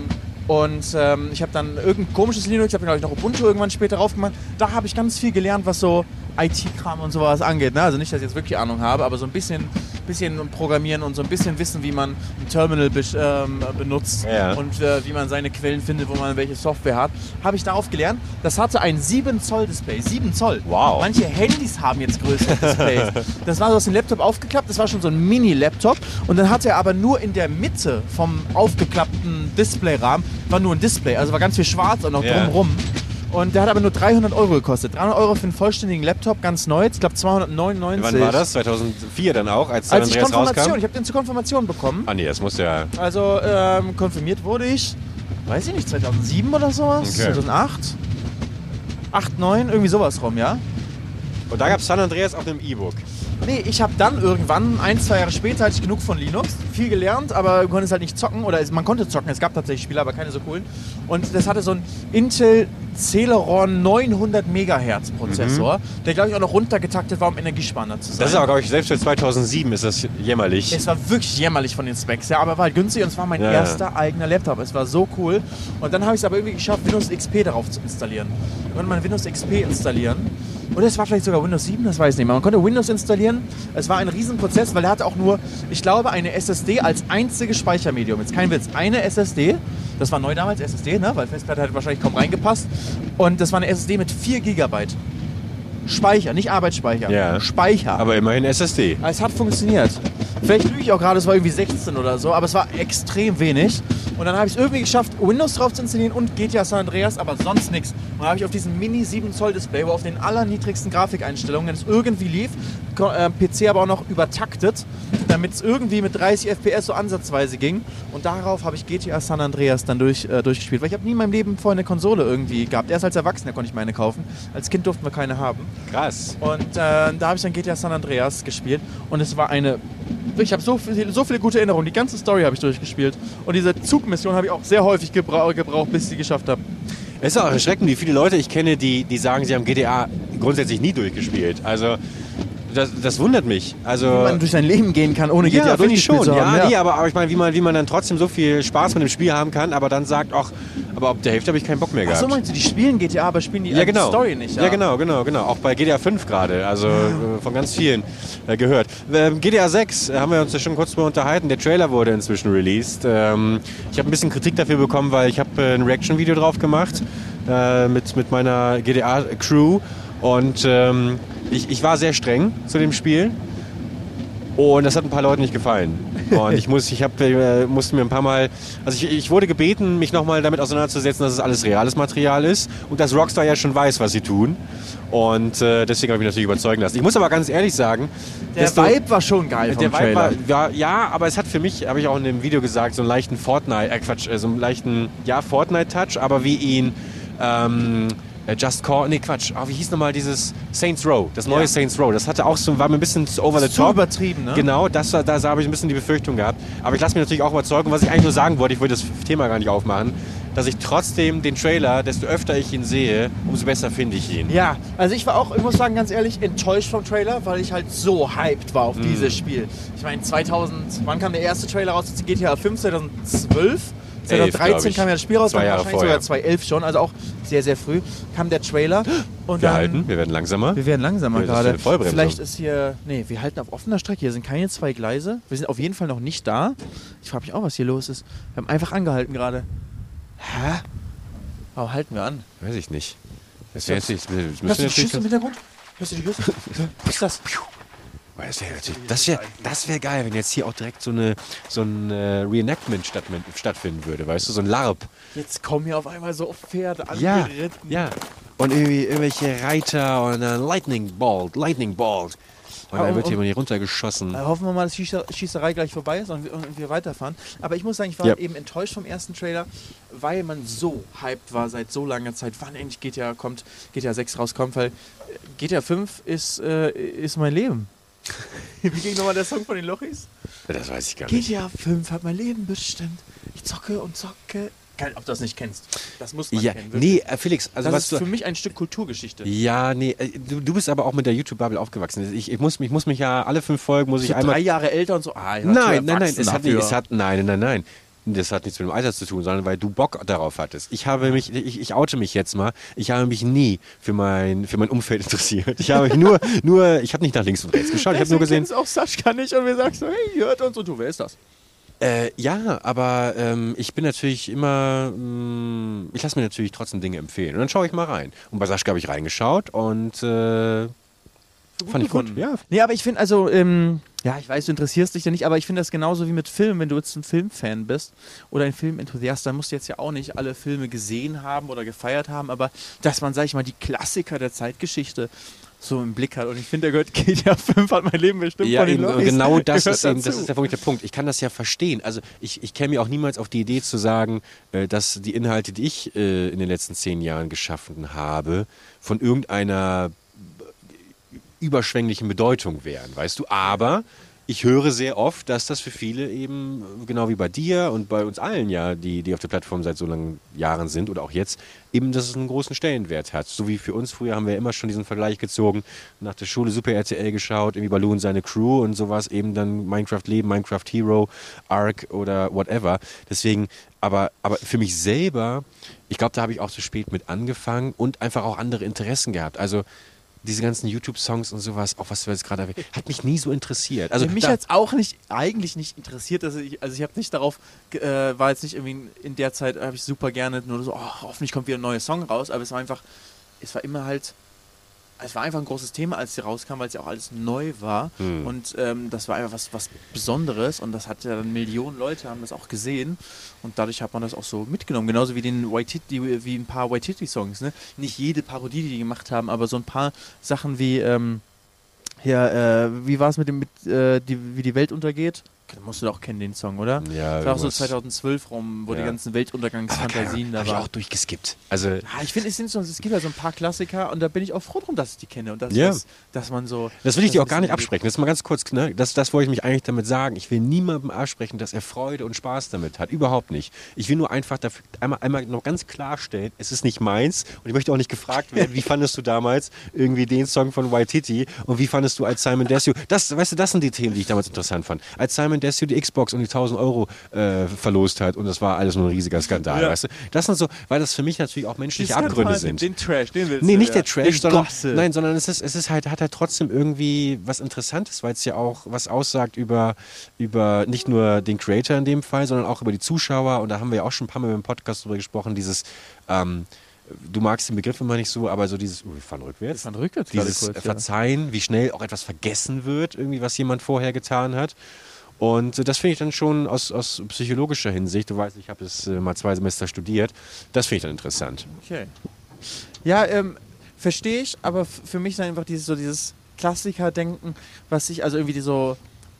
und ähm, ich habe dann irgendein komisches Linux, ich habe glaube ich noch Ubuntu irgendwann später drauf gemacht. Da habe ich ganz viel gelernt, was so IT-Kram und sowas angeht. Ne? Also nicht, dass ich jetzt wirklich Ahnung habe, aber so ein bisschen, bisschen programmieren und so ein bisschen wissen, wie man ein Terminal be ähm, benutzt Ja. und äh, wie man seine Quellen findet, wo man welche Software hat, habe ich darauf gelernt. Das hatte ein 7 Zoll Display. 7 Zoll. Wow. Manche Handys haben jetzt größere Displays. das war so aus dem Laptop aufgeklappt, das war schon so ein Mini-Laptop und dann hatte er aber nur in der Mitte vom aufgeklappten Displayrahmen war nur ein Display, also war ganz viel schwarz und noch Ja. drumrum. Und der hat aber nur 300 Euro gekostet. 300 Euro für einen vollständigen Laptop, ganz neu. Ich glaube 299. Wann war das? 2004 dann auch, als Als ich Andreas Konfirmation, rauskam? ich habe den zur Konfirmation bekommen. Ah nee, das muss ja... Also ähm, konfirmiert wurde ich, weiß ich nicht, 2007 oder sowas? Okay. 2008? 8, 9, irgendwie sowas rum, ja? Und da gab es San Andreas auf einem E-Book. Nee, ich habe dann irgendwann, ein, zwei Jahre später, hatte ich genug von Linux. Viel gelernt, aber du konntest halt nicht zocken. Oder man konnte zocken, es gab tatsächlich Spiele, aber keine so coolen. Und das hatte so einen Intel Celeron 900 Megahertz Prozessor, der glaube ich auch noch runtergetaktet war, um energiesparender zu sein. Das ist aber, glaube ich, selbst für 2007 ist das jämmerlich. Es war wirklich jämmerlich von den Specs, ja, aber war halt günstig und es war mein ja. erster eigener Laptop. Es war so cool. Und dann habe ich es aber irgendwie geschafft, Windows XP darauf zu installieren. Ich konnte man Windows XP installieren. Oder es war vielleicht sogar Windows 7, das weiß ich nicht mehr. Man konnte Windows installieren. Es war ein Riesenprozess, weil er hatte auch nur, ich glaube, eine SSD als einziges Speichermedium. Jetzt kein Witz. Eine SSD. Das war neu damals, SSD, ne? weil Festplatte hat wahrscheinlich kaum reingepasst. Und das war eine SSD mit 4 GB. Speicher, nicht Arbeitsspeicher. Ja. Speicher. Aber immerhin SSD. Es hat funktioniert. Vielleicht lüge ich auch gerade, es war irgendwie 16 oder so, aber es war extrem wenig. Und dann habe ich es irgendwie geschafft, Windows drauf zu installieren und GTA San Andreas, aber sonst nichts. Und dann habe ich auf diesem Mini 7 Zoll Display, wo auf den allerniedrigsten Grafikeinstellungen es irgendwie lief, äh, PC aber auch noch übertaktet, damit es irgendwie mit 30 FPS so ansatzweise ging. Und darauf habe ich GTA San Andreas dann durch, äh, durchgespielt. Weil ich habe nie in meinem Leben vorher eine Konsole irgendwie gehabt. Erst als Erwachsener konnte ich meine kaufen. Als Kind durften wir keine haben. Krass. Und äh, da habe ich dann GTA San Andreas gespielt und es war eine. Ich habe so, viel, so viele gute Erinnerungen. Die ganze Story habe ich durchgespielt. Und diese Zugmission habe ich auch sehr häufig gebra gebraucht, bis ich sie geschafft habe. Es ist auch erschreckend, wie viele Leute ich kenne, die, die sagen, sie haben GTA grundsätzlich nie durchgespielt. Also, das, das wundert mich. Also, Wie man durch sein Leben gehen kann, ohne GTA ja, finde ich schon. zu haben. Ja, nee, aber, aber ich meine, wie man, wie man dann trotzdem so viel Spaß mit dem Spiel haben kann, aber dann sagt, ach, aber ab der Hälfte habe ich keinen Bock mehr Ach gehabt. so meinst du, die spielen GTA, aber spielen die ja, genau. Story nicht? Ja. genau, genau, genau. Auch bei GTA 5 gerade, also äh, von ganz vielen äh, gehört. Ähm, GTA 6 äh, haben wir uns ja schon kurz mal unterhalten. Der Trailer wurde inzwischen released. Ähm, ich habe ein bisschen Kritik dafür bekommen, weil ich habe äh, ein Reaction-Video drauf gemacht äh, mit, mit meiner GTA-Crew und ähm, ich, ich war sehr streng zu dem Spiel und das hat ein paar Leuten nicht gefallen. Und ich muss, ich hab, äh, musste mir ein paar Mal, also ich, ich wurde gebeten, mich nochmal damit auseinanderzusetzen, dass es alles reales Material ist und dass Rockstar ja schon weiß, was sie tun. Und äh, deswegen habe ich mich natürlich überzeugen lassen. Ich muss aber ganz ehrlich sagen, Der desto- Vibe war schon geil vom der Vibe Trailer. war, ja, aber es hat für mich, habe ich auch in dem Video gesagt, so einen leichten Fortnite, äh Quatsch, äh, so einen leichten, ja, Fortnite-Touch, aber wie ihn ähm, äh, Just Cause, nee, Quatsch, oh, wie hieß nochmal dieses Saints Row, das neue Ja. Saints Row, das hatte auch so, war mir ein bisschen zu over the Zu top. übertrieben, ne? Genau, das, da habe ich ein bisschen die Befürchtung gehabt. Aber ich lasse mich natürlich auch überzeugen, was ich eigentlich nur sagen wollte, ich wollte das Thema gar nicht aufmachen, dass ich trotzdem den Trailer, desto öfter ich ihn sehe, umso besser finde ich ihn. Ja, also ich war auch, ich muss sagen, ganz ehrlich, enttäuscht vom Trailer, weil ich halt so hyped war auf Mhm. dieses Spiel. Ich meine, 2000, wann kam der erste Trailer raus? GTA 5, 2012? 2013 glaub ich. kam ja das Spiel raus, Zwei Jahre wahrscheinlich vorher. sogar 2011 schon, also auch sehr, sehr früh kam der Trailer. Und Wir dann, halten, wir werden langsamer. Wir werden langsamer ist gerade. Vielleicht ist hier. Nee, wir halten auf offener Strecke. Hier sind keine zwei Gleise. Wir sind auf jeden Fall noch nicht da. Ich frage mich auch, was hier los ist. Wir haben einfach angehalten gerade. Hä? Warum halten wir an? Weiß ich nicht. Das wäre jetzt nicht, Hörst du die Schüsse im Hintergrund? Hörst du die Schüsse? Was ist das? Das wäre das wär, das wär geil, wenn jetzt hier auch direkt so, eine, so ein äh, Reenactment stattfinden würde, weißt du, so ein LARP. Jetzt kommen hier auf einmal so Pferde Ja, angeritten. ja. Und irgendwie irgendwelche Reiter und äh, Lightning Bolt, Lightning Bolt. Und dann wird um- hier runtergeschossen. Hoffen wir mal, dass die Schießer Schießerei gleich vorbei ist und wir, und wir weiterfahren. Aber ich muss sagen, ich war Ja. eben enttäuscht vom ersten Trailer, weil man so hyped war seit so langer Zeit, wann endlich GTA kommt, GTA 6 rauskommt, weil äh, GTA 5 ist, äh, ist mein Leben. Wie ging nochmal der Song von den Lochis? Das weiß ich gar nicht. GTA 5 hat mein Leben bestimmt. Ich zocke und zocke. Geil, ob du das nicht kennst. Das muss man Ja, kennen. wirklich. nee, äh, Felix, also das was ist du, für mich ein Stück Kulturgeschichte. Ja, nee, äh, du, du bist aber auch mit der YouTube-Bubble aufgewachsen. Ich, ich, muss, ich muss mich ja alle fünf Folgen, muss ich so einmal... drei Jahre älter und so. Ah, ich zu Nein, nein, nein, es hat, es hat, nein, nein, nein. Das hat nichts mit dem Alter zu tun, sondern weil du Bock darauf hattest. Ich habe mich, ich, ich oute mich jetzt mal. Ich habe mich nie für mein, für mein Umfeld interessiert. Ich habe mich nur, nur, ich habe nicht nach links und rechts geschaut. Ich habe nur gesehen, auch Sascha nicht und wir sagen so, hey, hört uns und du, wer ist das? äh, ja, aber ähm, ich bin natürlich immer, mh, ich lasse mir natürlich trotzdem Dinge empfehlen. Und dann schaue ich mal rein. Und bei Sascha habe ich reingeschaut und äh, fand ich gut. Ja, Nee, aber ich finde, also, ähm, ja, ich weiß, du interessierst dich ja nicht, aber ich finde das genauso wie mit Filmen. Wenn du jetzt ein Filmfan bist oder ein Filmenthusiast, dann musst du jetzt ja auch nicht alle Filme gesehen haben oder gefeiert haben, aber dass man, sag ich mal, die Klassiker der Zeitgeschichte so im Blick hat. Und ich finde, der gehört GTA 5 hat mein Leben bestimmt Ja, von den eben, genau das ist eben, das ist der, Punkt, der Punkt. Ich kann das ja verstehen. Also ich, ich käme mir auch niemals auf die Idee zu sagen, äh, dass die Inhalte, die ich äh, in den letzten zehn Jahren geschaffen habe, von irgendeiner überschwänglichen Bedeutung wären, weißt du. Aber ich höre sehr oft, dass das für viele eben, genau wie bei dir und bei uns allen ja, die, die auf der Plattform seit so langen Jahren sind oder auch jetzt, eben, dass es einen großen Stellenwert hat. So wie für uns früher haben wir immer schon diesen Vergleich gezogen, nach der Schule Super RTL geschaut, irgendwie Balloon seine Crew und sowas, eben dann Minecraft Leben, Minecraft Hero, Ark oder whatever. Deswegen, aber, aber für mich selber, ich glaube, da habe ich auch zu spät mit angefangen und einfach auch andere Interessen gehabt. Also diese ganzen YouTube-Songs und sowas, auch was du jetzt gerade erwähnt hat mich nie so interessiert. Also Also mich hat es auch nicht, eigentlich nicht interessiert, dass ich, also ich habe nicht darauf, äh, war jetzt nicht irgendwie in der Zeit, habe ich super gerne nur so, oh, hoffentlich kommt wieder ein neuer Song raus, aber es war einfach, es war immer halt, es war einfach ein großes Thema, als sie rauskam, weil es ja auch alles neu war Hm. und ähm, das war einfach was, was Besonderes und das hat ja dann Millionen Leute haben das auch gesehen und dadurch hat man das auch so mitgenommen, genauso wie den Waititi, wie ein paar Waititi-Songs, ne? Nicht jede Parodie, die die gemacht haben, aber so ein paar Sachen wie, ähm, ja, äh, wie war es mit dem, mit, äh, die, wie die Welt untergeht? Den musst du doch kennen, den Song, oder? Ja, das war auch so irgendwas. 2012 rum, wo Ja. die ganzen Weltuntergangsfantasien da habe ich waren. auch durchgeskippt. Also Ja, ich finde, es, sind so, es gibt ja so ein paar Klassiker und da bin ich auch froh drum, dass ich die kenne und dass, Ja. dass, dass man so. Das will ich dass dir ein auch gar nicht bisschen- absprechen. Das ist mal ganz kurz, ne? Das, das wollte ich mich eigentlich damit sagen. Ich will niemandem absprechen, dass er Freude und Spaß damit hat. Überhaupt nicht. Ich will nur einfach dafür einmal, einmal noch ganz klarstellen, es ist nicht meins und ich möchte auch nicht gefragt werden, wie fandest du damals irgendwie den Song von Waititi und wie fandest du als Simon Desue? Das, weißt du, das sind die Themen, die ich damals interessant fand. Als Simon Desue die Xbox und die 1000 Euro äh, verlost hat und das war alles nur ein riesiger Skandal, Ja. weißt du? Das sind so, weil das für mich natürlich auch menschliche Die Abgründe sind. Den Trash, den willst Nee, du, nicht ja. der Trash, Den sondern, Gossip. nein, sondern es ist, es ist halt, hat halt trotzdem irgendwie was Interessantes, weil es ja auch was aussagt über, über nicht nur den Creator in dem Fall, sondern auch über die Zuschauer. Und da haben wir ja auch schon ein paar Mal im Podcast drüber gesprochen, dieses, ähm, du magst den Begriff immer nicht so, aber so dieses, oh, wir fahren rückwärts. Wir fahren rückwärts Dieses kurz, ja. Verzeihen, wie schnell auch etwas vergessen wird, irgendwie, was jemand vorher getan hat. Und äh, das finde ich dann schon aus, aus psychologischer Hinsicht, du weißt, ich habe es äh, mal zwei Semester studiert, das finde ich dann interessant. Okay. Ja, ähm, verstehe ich, aber für mich ist einfach dieses, so dieses Klassiker-Denken, was ich, also irgendwie so,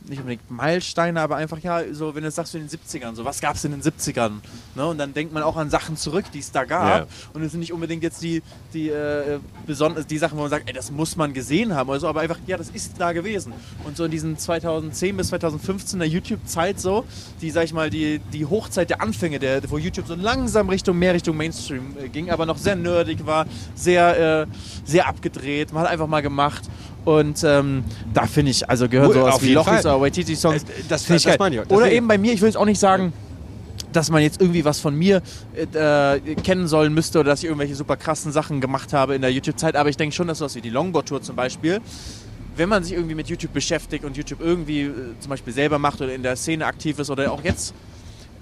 nicht unbedingt Meilensteine, aber einfach, ja, so, wenn du sagst, so in den 70ern, so, was gab es in den 70ern? Ne? Und dann denkt man auch an Sachen zurück, die es da gab. Ja. Und es sind nicht unbedingt jetzt die, die, äh, besonders, die Sachen, wo man sagt, ey, das muss man gesehen haben oder so, aber einfach, ja, das ist da gewesen. Und so in diesen 2010 bis 2015 der YouTube-Zeit so, die, sag ich mal, die, die Hochzeit der Anfänge, der, wo YouTube so langsam Richtung, mehr Richtung Mainstream äh, ging, aber noch sehr nerdig war, sehr, äh, sehr abgedreht, man hat einfach mal gemacht. Und ähm, da finde ich, also gehören Cool, sowas auf wie Lochis oder Waititi-Songs. Äh, das- das geil. meine ich auch. Oder eben bei mir, ich will jetzt auch nicht sagen, dass man jetzt irgendwie was von mir äh, kennen sollen müsste oder dass ich irgendwelche super krassen Sachen gemacht habe in der YouTube-Zeit. Aber ich denke schon, dass sowas wie die Longboard-Tour zum Beispiel, wenn man sich irgendwie mit YouTube beschäftigt und YouTube irgendwie äh, zum Beispiel selber macht oder in der Szene aktiv ist oder auch jetzt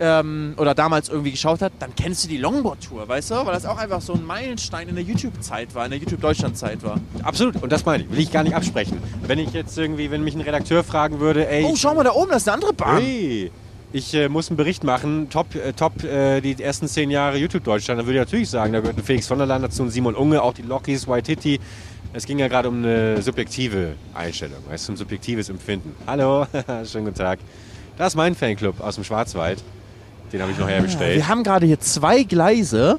ähm, oder damals irgendwie geschaut hat, dann kennst du die Longboard-Tour, weißt du? Weil das auch einfach so ein Meilenstein in der YouTube-Zeit war, in der YouTube-Deutschland-Zeit war. Absolut, und das meine ich, will ich gar nicht absprechen. Wenn ich jetzt irgendwie, wenn mich ein Redakteur fragen würde, ey, Oh, schau mal da oben, das ist eine andere Bahn. Hey, ich äh, muss einen Bericht machen, top, äh, top äh, die ersten zehn Jahre YouTube Deutschland. Dann würde ich natürlich sagen, da gehört ein Felix von der Land dazu, ein Simon Unge, auch die Lockies, White Hitty. Es ging ja gerade um eine subjektive Einstellung, weißt du, ein subjektives Empfinden. Hallo, schönen guten Tag. Das ist mein Fanclub aus dem Schwarzwald. Den habe ich noch herbestellt. Wir haben gerade hier zwei Gleise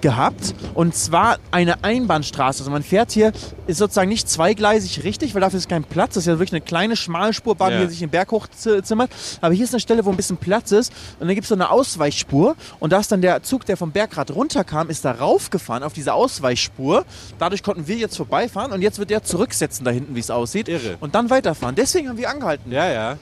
gehabt und zwar eine Einbahnstraße. Also man fährt hier, ist sozusagen nicht zweigleisig richtig, weil dafür ist kein Platz. Das ist ja wirklich eine kleine Schmalspurbahn, Ja. die sich den Berg hochzimmert. Aber hier ist eine Stelle, wo ein bisschen Platz ist und dann gibt es so eine Ausweichspur und da ist dann der Zug, der vom Berg gerade runterkam, ist da raufgefahren auf diese Ausweichspur. Dadurch konnten wir jetzt vorbeifahren und jetzt wird der zurücksetzen da hinten, wie es aussieht. Irre. Und dann weiterfahren. Deswegen haben wir angehalten. ja, ja.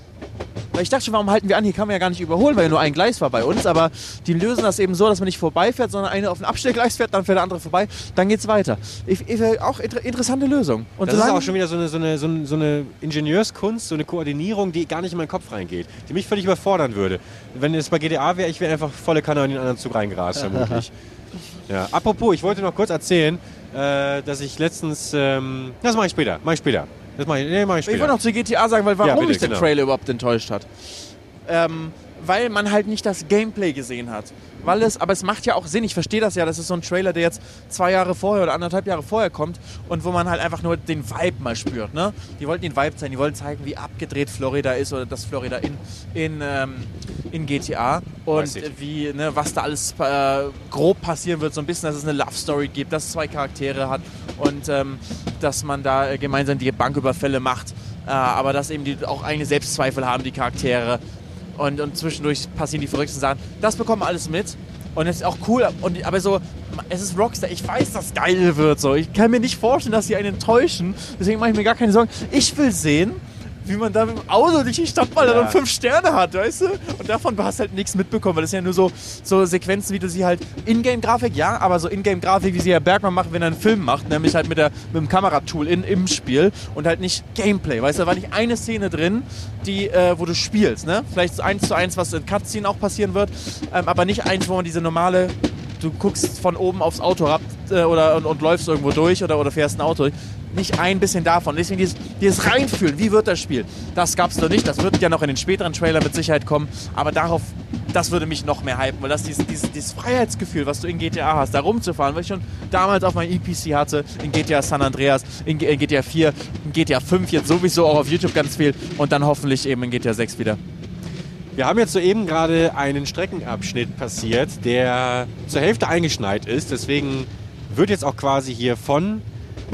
Weil ich dachte schon, warum halten wir an? Hier kann man ja gar nicht überholen, weil ja nur ein Gleis war bei uns. Aber die lösen das eben so, dass man nicht vorbeifährt, sondern eine auf ein Abstellgleis fährt, dann fährt der andere vorbei, dann geht's weiter. Ich, ich, auch inter interessante Lösung. Und Das ist auch schon wieder so eine, so, eine, so, eine, so eine Ingenieurskunst, so eine Koordinierung, die gar nicht in meinen Kopf reingeht, die mich völlig überfordern würde. Wenn es bei GTA wäre, ich wäre einfach volle Kanne in den anderen Zug reingerast, vermutlich. Ja. Apropos, ich wollte noch kurz erzählen, äh, dass ich letztens. Ähm, das mache ich später. Mache ich später. Das mache ich, nee, mach ich Ich wollte noch zu GTA sagen, weil warum Ja, bitte, mich der genau. Trailer überhaupt enttäuscht hat. Ähm, weil man halt nicht das Gameplay gesehen hat. Weil es, aber es macht ja auch Sinn, ich verstehe das ja, das ist so ein Trailer, der jetzt zwei Jahre vorher oder anderthalb Jahre vorher kommt und wo man halt einfach nur den Vibe mal spürt. Ne? Die wollten den Vibe zeigen, die wollten zeigen, wie abgedreht Florida ist oder das Florida in, in, ähm, in GTA und wie, ne, was da alles äh, grob passieren wird, so ein bisschen, dass es eine Love Story gibt, dass es zwei Charaktere hat und ähm, dass man da äh, gemeinsam die Banküberfälle macht, äh, aber dass eben die auch eigene Selbstzweifel haben, die Charaktere und, und zwischendurch passieren die verrücktesten Sachen. Das bekommen alles mit. Und es ist auch cool, und, aber so, es ist Rockstar. Ich weiß, dass geil wird. So. Ich kann mir nicht vorstellen, dass sie einen enttäuschen. Deswegen mache ich mir gar keine Sorgen. Ich will sehen, wie man da mit dem Auto durch die Stadt ballert Ja. und fünf Sterne hat, weißt du? Und davon hast du halt nichts mitbekommen, weil das sind ja nur so, so Sequenzen, wie du sie halt Ingame-Grafik, ja, aber so Ingame-Grafik, wie sie ja Bergmann macht, wenn er einen Film macht, nämlich halt mit, der, mit dem Kameratool in, im Spiel und halt nicht Gameplay, weißt du? Da war nicht eine Szene drin, die, äh, wo du spielst, ne? Vielleicht so eins zu eins, was in Cutscene auch passieren wird, ähm, aber nicht eins, wo man diese normale du guckst von oben aufs Auto ab äh, oder, und, und läufst irgendwo durch oder, oder fährst ein Auto. Nicht ein bisschen davon. Deswegen dieses, dieses Reinfühlen, wie wird das Spiel? Das gab es noch nicht. Das wird ja noch in den späteren Trailern mit Sicherheit kommen. Aber darauf, das würde mich noch mehr hypen, weil das dieses, dieses, dieses Freiheitsgefühl, was du in GTA hast, da rumzufahren, was ich schon damals auf meinem EPC hatte, in GTA San Andreas, in, G- in GTA 4, in GTA 5, jetzt sowieso auch auf YouTube ganz viel und dann hoffentlich eben in GTA 6 wieder. Wir haben jetzt soeben gerade einen Streckenabschnitt passiert, der zur Hälfte eingeschneit ist. Deswegen wird jetzt auch quasi hier von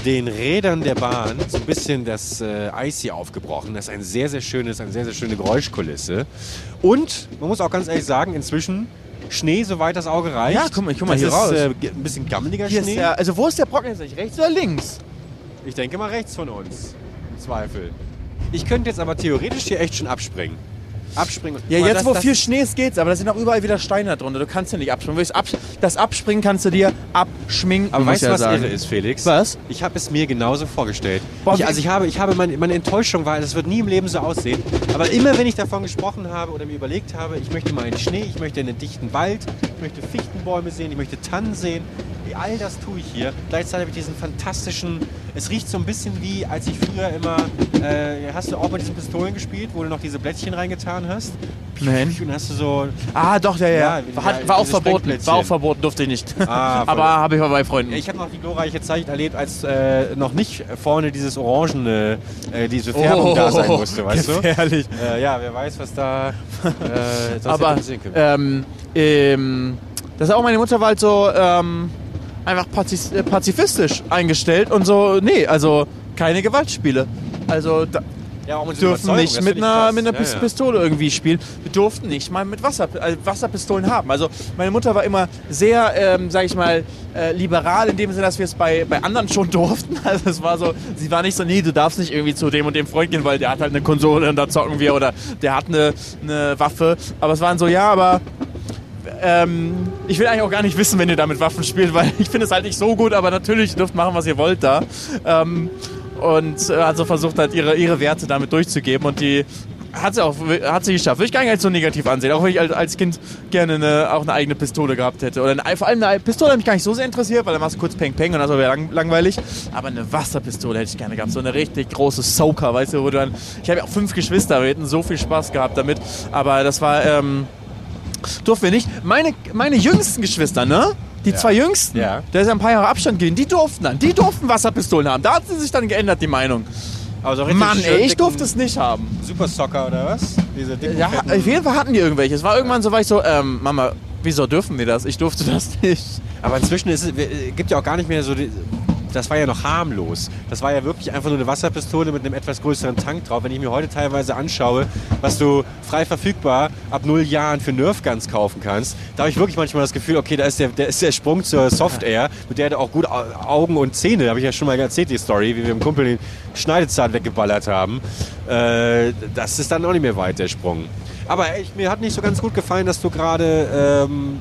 den Rädern der Bahn so ein bisschen das äh, Eis hier aufgebrochen. Das ist ein sehr, sehr schönes, eine sehr, sehr schöne Geräuschkulisse. Und man muss auch ganz ehrlich sagen, inzwischen Schnee, soweit das Auge reicht. Ja, guck mal, guck mal das hier ist, raus. Äh, ein bisschen gammeliger Hier Schnee. der, also wo ist der Brocken jetzt eigentlich? Rechts oder links? Ich denke mal rechts von uns. Im Zweifel. Ich könnte jetzt aber theoretisch hier echt schon abspringen. Abspringen. Ja, jetzt das- wo das- viel Schnee ist, geht's, aber da sind auch überall wieder Steine drunter. Du kannst ja nicht abspringen. Das Abspringen kannst du dir abschminken, Aber weißt du, ja was sagen. irre ist, Felix? Was? Ich habe es mir genauso vorgestellt. Boah, ich, also ich habe, ich habe meine, meine Enttäuschung war, das wird nie im Leben so aussehen. Aber immer wenn ich davon gesprochen habe oder mir überlegt habe, ich möchte mal einen Schnee, ich möchte einen dichten Wald, ich möchte Fichtenbäume sehen, ich möchte Tannen sehen, all das tue ich hier. Gleichzeitig habe ich diesen fantastischen, es riecht so ein bisschen wie, als ich früher immer, äh, hast du auch mit diesen Pistolen gespielt, wo du noch diese Blättchen reingetan hast? Nein. Und hast du so, Ah, doch, ja, ja. Ja, war, hat, war auch verboten. War auch verboten, durfte ich nicht. Ah. Aber habe ich mal bei Freunden. ich habe noch die glorreiche Zeit erlebt, als äh, noch nicht vorne dieses orangene, äh, diese Färbung da sein musste, weißt du? gefährlich. Äh, ja, wer weiß, was da äh, Aber ähm, ähm, das ist auch meine Mutter war halt so ähm, einfach pazis äh, pazifistisch eingestellt und so, nee, also keine Gewaltspiele. Also da, ja, dieser dürfen nicht mit einer, mit einer Ja, Pis- ja. Pistole irgendwie spielen. Wir durften nicht mal mit Wasser, äh, Wasserpistolen haben. Also meine Mutter war immer sehr, ähm, sag ich mal, äh, liberal in dem Sinne, dass wir es bei, bei anderen schon durften. Also es war so, sie war nicht so, nee, du darfst nicht irgendwie zu dem und dem Freund gehen, weil der hat halt eine Konsole und da zocken wir oder der hat eine, eine Waffe. Aber es waren so, ja, aber ähm, ich will eigentlich auch gar nicht wissen, wenn ihr da mit Waffen spielt, weil ich finde es halt nicht so gut, aber natürlich dürft machen, was ihr wollt da. Ähm, und äh, hat so versucht, halt ihre, ihre Werte damit durchzugeben und die hat sie auch hat sie geschafft. Würde ich gar nicht so negativ ansehen, auch wenn ich als, als Kind gerne eine, auch eine eigene Pistole gehabt hätte. Oder eine, vor allem eine Pistole hat mich gar nicht so sehr interessiert, weil dann machst du kurz Peng Peng und das wäre lang, langweilig. Aber eine Wasserpistole hätte ich gerne gehabt. So eine richtig große Soaker, weißt du, wo du dann. Ich habe ja auch fünf Geschwister, wir hätten so viel Spaß gehabt damit. Aber das war. Ähm, durften wir nicht. Meine, meine jüngsten Geschwister, ne? Die Ja. zwei jüngsten, Ja. da ist ja ein paar Jahre Abstand gewesen, die durften dann. Die durften Wasserpistolen haben. Da hat sie sich dann geändert, die Meinung. Aber so Mann, ey, ich durfte es nicht haben. Super Soccer oder was? Diese dicken, Ja, fetten- auf jeden Fall hatten die irgendwelche. Es war irgendwann so, war ich so, ähm, Mama, wieso dürfen wir das? Ich durfte das nicht. Aber inzwischen ist es, äh, gibt ja auch gar nicht mehr so. Die, das war ja noch harmlos. Das war ja wirklich einfach nur eine Wasserpistole mit einem etwas größeren Tank drauf. Wenn ich mir heute teilweise anschaue, was du frei verfügbar ab null Jahren für Nerfguns kaufen kannst, da habe ich wirklich manchmal das Gefühl, okay, da ist der, der, ist der Sprung zur Soft Air, mit der du auch gut Au- Augen und Zähne, da habe ich ja schon mal erzählt, die Story, wie wir dem Kumpel den Schneidezahn weggeballert haben. Äh, das ist dann auch nicht mehr weit, der Sprung. Aber ich, mir hat nicht so ganz gut gefallen, dass du gerade ähm,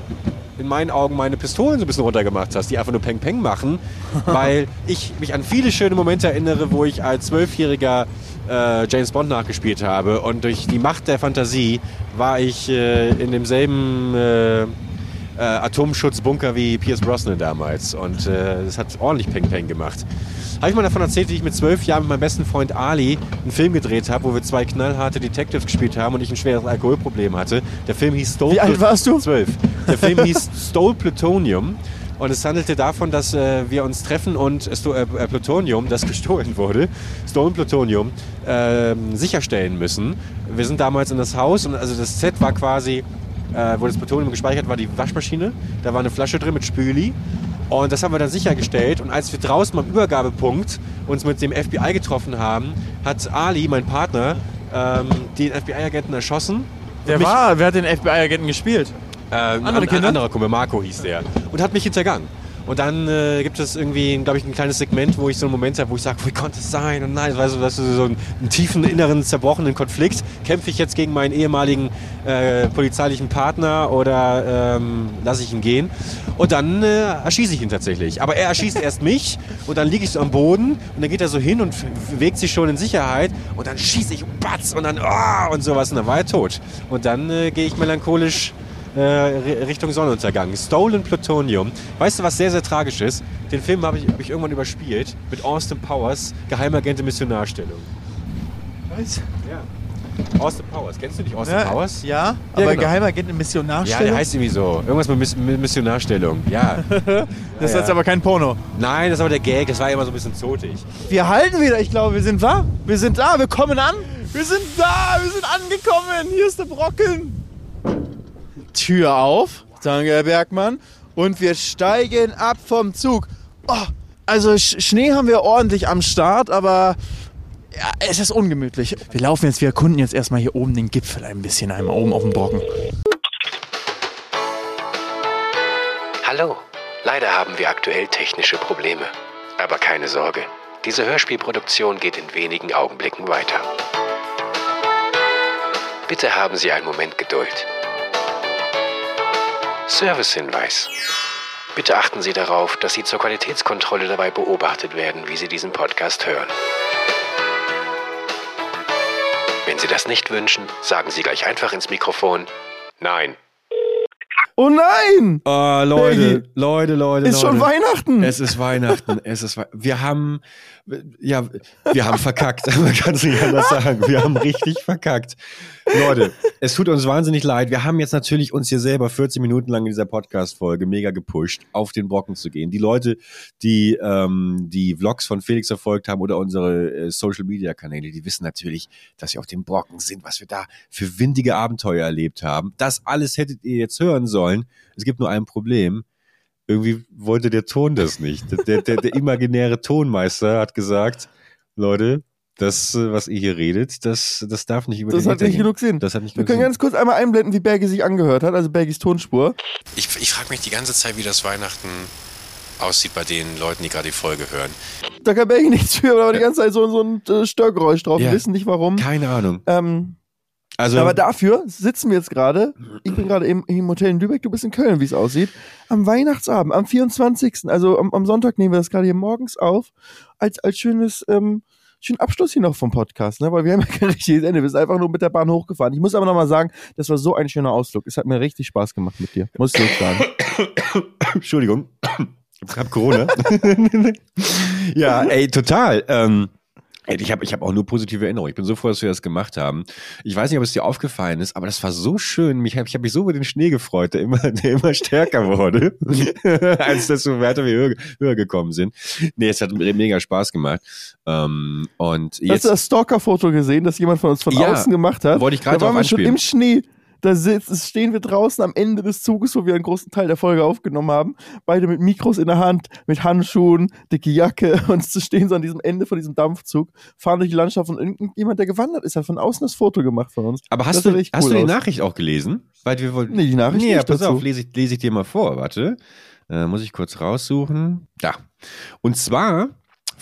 in meinen Augen meine Pistolen so ein bisschen runtergemacht hast, die einfach nur Peng Peng machen, weil ich mich an viele schöne Momente erinnere, wo ich als Zwölfjähriger äh, James Bond nachgespielt habe. Und durch die Macht der Fantasie war ich äh, in demselben äh, äh, Atomschutzbunker wie Pierce Brosnan damals und äh, das hat ordentlich Peng Peng gemacht. Habe ich mal davon erzählt, wie ich mit zwölf Jahren mit meinem besten Freund Ali einen Film gedreht habe, wo wir zwei knallharte Detectives gespielt haben und ich ein schweres Alkoholproblem hatte. Der Film hieß Stole Wie alt warst du? Zwölf. Der Film hieß Stole Plutonium. Und es handelte davon, dass äh, wir uns treffen und äh, Sto- äh, äh, Plutonium, das gestohlen wurde, Stolen Plutonium, ähm, sicherstellen müssen. Wir sind damals in das Haus und also das Set war quasi, äh, wo das Plutonium gespeichert war, die Waschmaschine. Da war eine Flasche drin mit Spüli. Und das haben wir dann sichergestellt. Und als wir draußen am Übergabepunkt uns mit dem FBI getroffen haben, hat Ali, mein Partner, ähm, den FBI-Agenten erschossen. Wer war? Wer hat den FBI-Agenten gespielt? äh, ein, Andere ein Kinder? anderer Kumpel, Marco hieß der. Und hat mich hintergangen. Und dann äh, gibt es irgendwie, glaube ich, ein kleines Segment, wo ich so einen Moment habe, wo ich sage, wie konnte es sein? Und nein, weißt du, das ist so einen, einen tiefen, inneren, zerbrochenen Konflikt. Kämpfe ich jetzt gegen meinen ehemaligen äh, polizeilichen Partner oder ähm, lasse ich ihn gehen? Und dann äh, erschieße ich ihn tatsächlich. Aber er erschießt erst mich und dann liege ich so am Boden und dann geht er so hin und bewegt sich schon in Sicherheit und dann schieße ich und batz und dann oh, und sowas und dann war er tot. Und dann äh, gehe ich melancholisch äh, Ri- Richtung Sonnenuntergang. Stolen Plutonium. Weißt du, was sehr, sehr tragisch ist? Den Film habe ich, hab ich irgendwann überspielt mit Austin Powers, Geheimagent in Missionarstellung. Was? Ja. Austin Powers. Kennst du nicht Austin Powers? Ja, aber genau. Geheimagent in Ja, Missionarstellung? der heißt irgendwie so. Irgendwas mit, Miss mit Missionarstellung. Ja. das ist ja. jetzt aber kein Porno. Nein, das ist aber der Gag. Das war immer so ein bisschen zotig. Wir halten wieder, ich glaube, wir sind da. Wir sind da, wir kommen an. Wir sind da, wir sind angekommen. Hier ist der Brocken. Tür auf. Danke, Herr Bergmann. Und wir steigen ab vom Zug. Oh, also Sch Schnee haben wir ordentlich am Start, aber ja, es ist ungemütlich. Wir laufen jetzt, wir erkunden jetzt erstmal hier oben den Gipfel ein bisschen, einmal oben auf dem Brocken. Hallo. Leider haben wir aktuell technische Probleme. Aber keine Sorge. Diese Hörspielproduktion geht in wenigen Augenblicken weiter. Bitte haben Sie einen Moment Geduld. Servicehinweis. Bitte achten Sie darauf, dass Sie zur Qualitätskontrolle dabei beobachtet werden, wie Sie diesen Podcast hören. Wenn Sie das nicht wünschen, sagen Sie gleich einfach ins Mikrofon Nein. Oh nein! Oh, Leute, Peggy. Leute, Leute, Ist schon. Weihnachten! Es ist Weihnachten. Es ist Wei- wir haben ja, wir haben verkackt. Man kann es nicht anders sagen. Wir haben richtig verkackt. Leute, es tut uns wahnsinnig leid. Wir haben jetzt natürlich uns hier selber 40 Minuten lang in dieser Podcast-Folge mega gepusht, auf den Brocken zu gehen. Die Leute, die ähm, die Vlogs von Felix verfolgt haben oder unsere äh, Social-Media-Kanäle, die wissen natürlich, dass wir auf dem Brocken sind, was wir da für windige Abenteuer erlebt haben. Das alles hättet ihr jetzt hören sollen. Es gibt nur ein Problem irgendwie wollte der Ton das nicht. Der, der, der imaginäre Tonmeister hat gesagt, Leute, das, was ihr hier redet, das, das darf nicht über Das den hat nicht genug Sinn. Das hat nicht Wir können Sinn. ganz kurz einmal einblenden, wie Bergi sich angehört hat, also Bergis Tonspur. Ich, ich frage mich die ganze Zeit, wie das Weihnachten aussieht bei den Leuten, die gerade die Folge hören. Da kann Bergi nichts für, aber die ganze Zeit so, so ein äh, Störgeräusch drauf. Ja. Wir wissen nicht warum. Keine Ahnung. Ähm, Also, aber dafür sitzen wir jetzt gerade, ich bin gerade im, im Hotel in Lübeck, du bist in Köln, wie es aussieht, am Weihnachtsabend, am 24., also am, am Sonntag nehmen wir das gerade hier morgens auf, als, als schönes, ähm, schönen Abschluss hier noch vom Podcast, ne? weil wir haben ja kein richtiges Ende, wir sind einfach nur mit der Bahn hochgefahren. Ich muss aber nochmal sagen, das war so ein schöner Ausflug. Es hat mir richtig Spaß gemacht mit dir, muss ich sagen. Entschuldigung. Ich hab Corona. ja, ey, total. Ähm, ich habe ich hab auch nur positive Erinnerungen. Ich bin so froh, dass wir das gemacht haben. Ich weiß nicht, ob es dir aufgefallen ist, aber das war so schön. Mich, hab- ich habe mich so über den Schnee gefreut, der immer, der immer stärker wurde, als weiter wir höher, höher gekommen sind. Nee, es hat mega Spaß gemacht. Ähm, und Hast du jetzt das Stalker-Foto gesehen, das jemand von uns von Ja, außen gemacht hat? wollte ich gerade Da waren wir schon im Schnee. Da stehen wir draußen am Ende des Zuges, wo wir einen großen Teil der Folge aufgenommen haben. Beide mit Mikros in der Hand, mit Handschuhen, dicke Jacke und zu stehen so an diesem Ende von diesem Dampfzug, fahren durch die Landschaft und irgendjemand, der gewandert ist, hat von außen das Foto gemacht von uns. Aber Das hast sah du, hast cool du die aus. Nachricht auch gelesen? Weil wir wollten. Nee, die Nachricht Nee, ja, nicht pass dazu. auf, lese ich, lese ich dir mal vor. Warte. Äh, muss ich kurz raussuchen. Da. Und zwar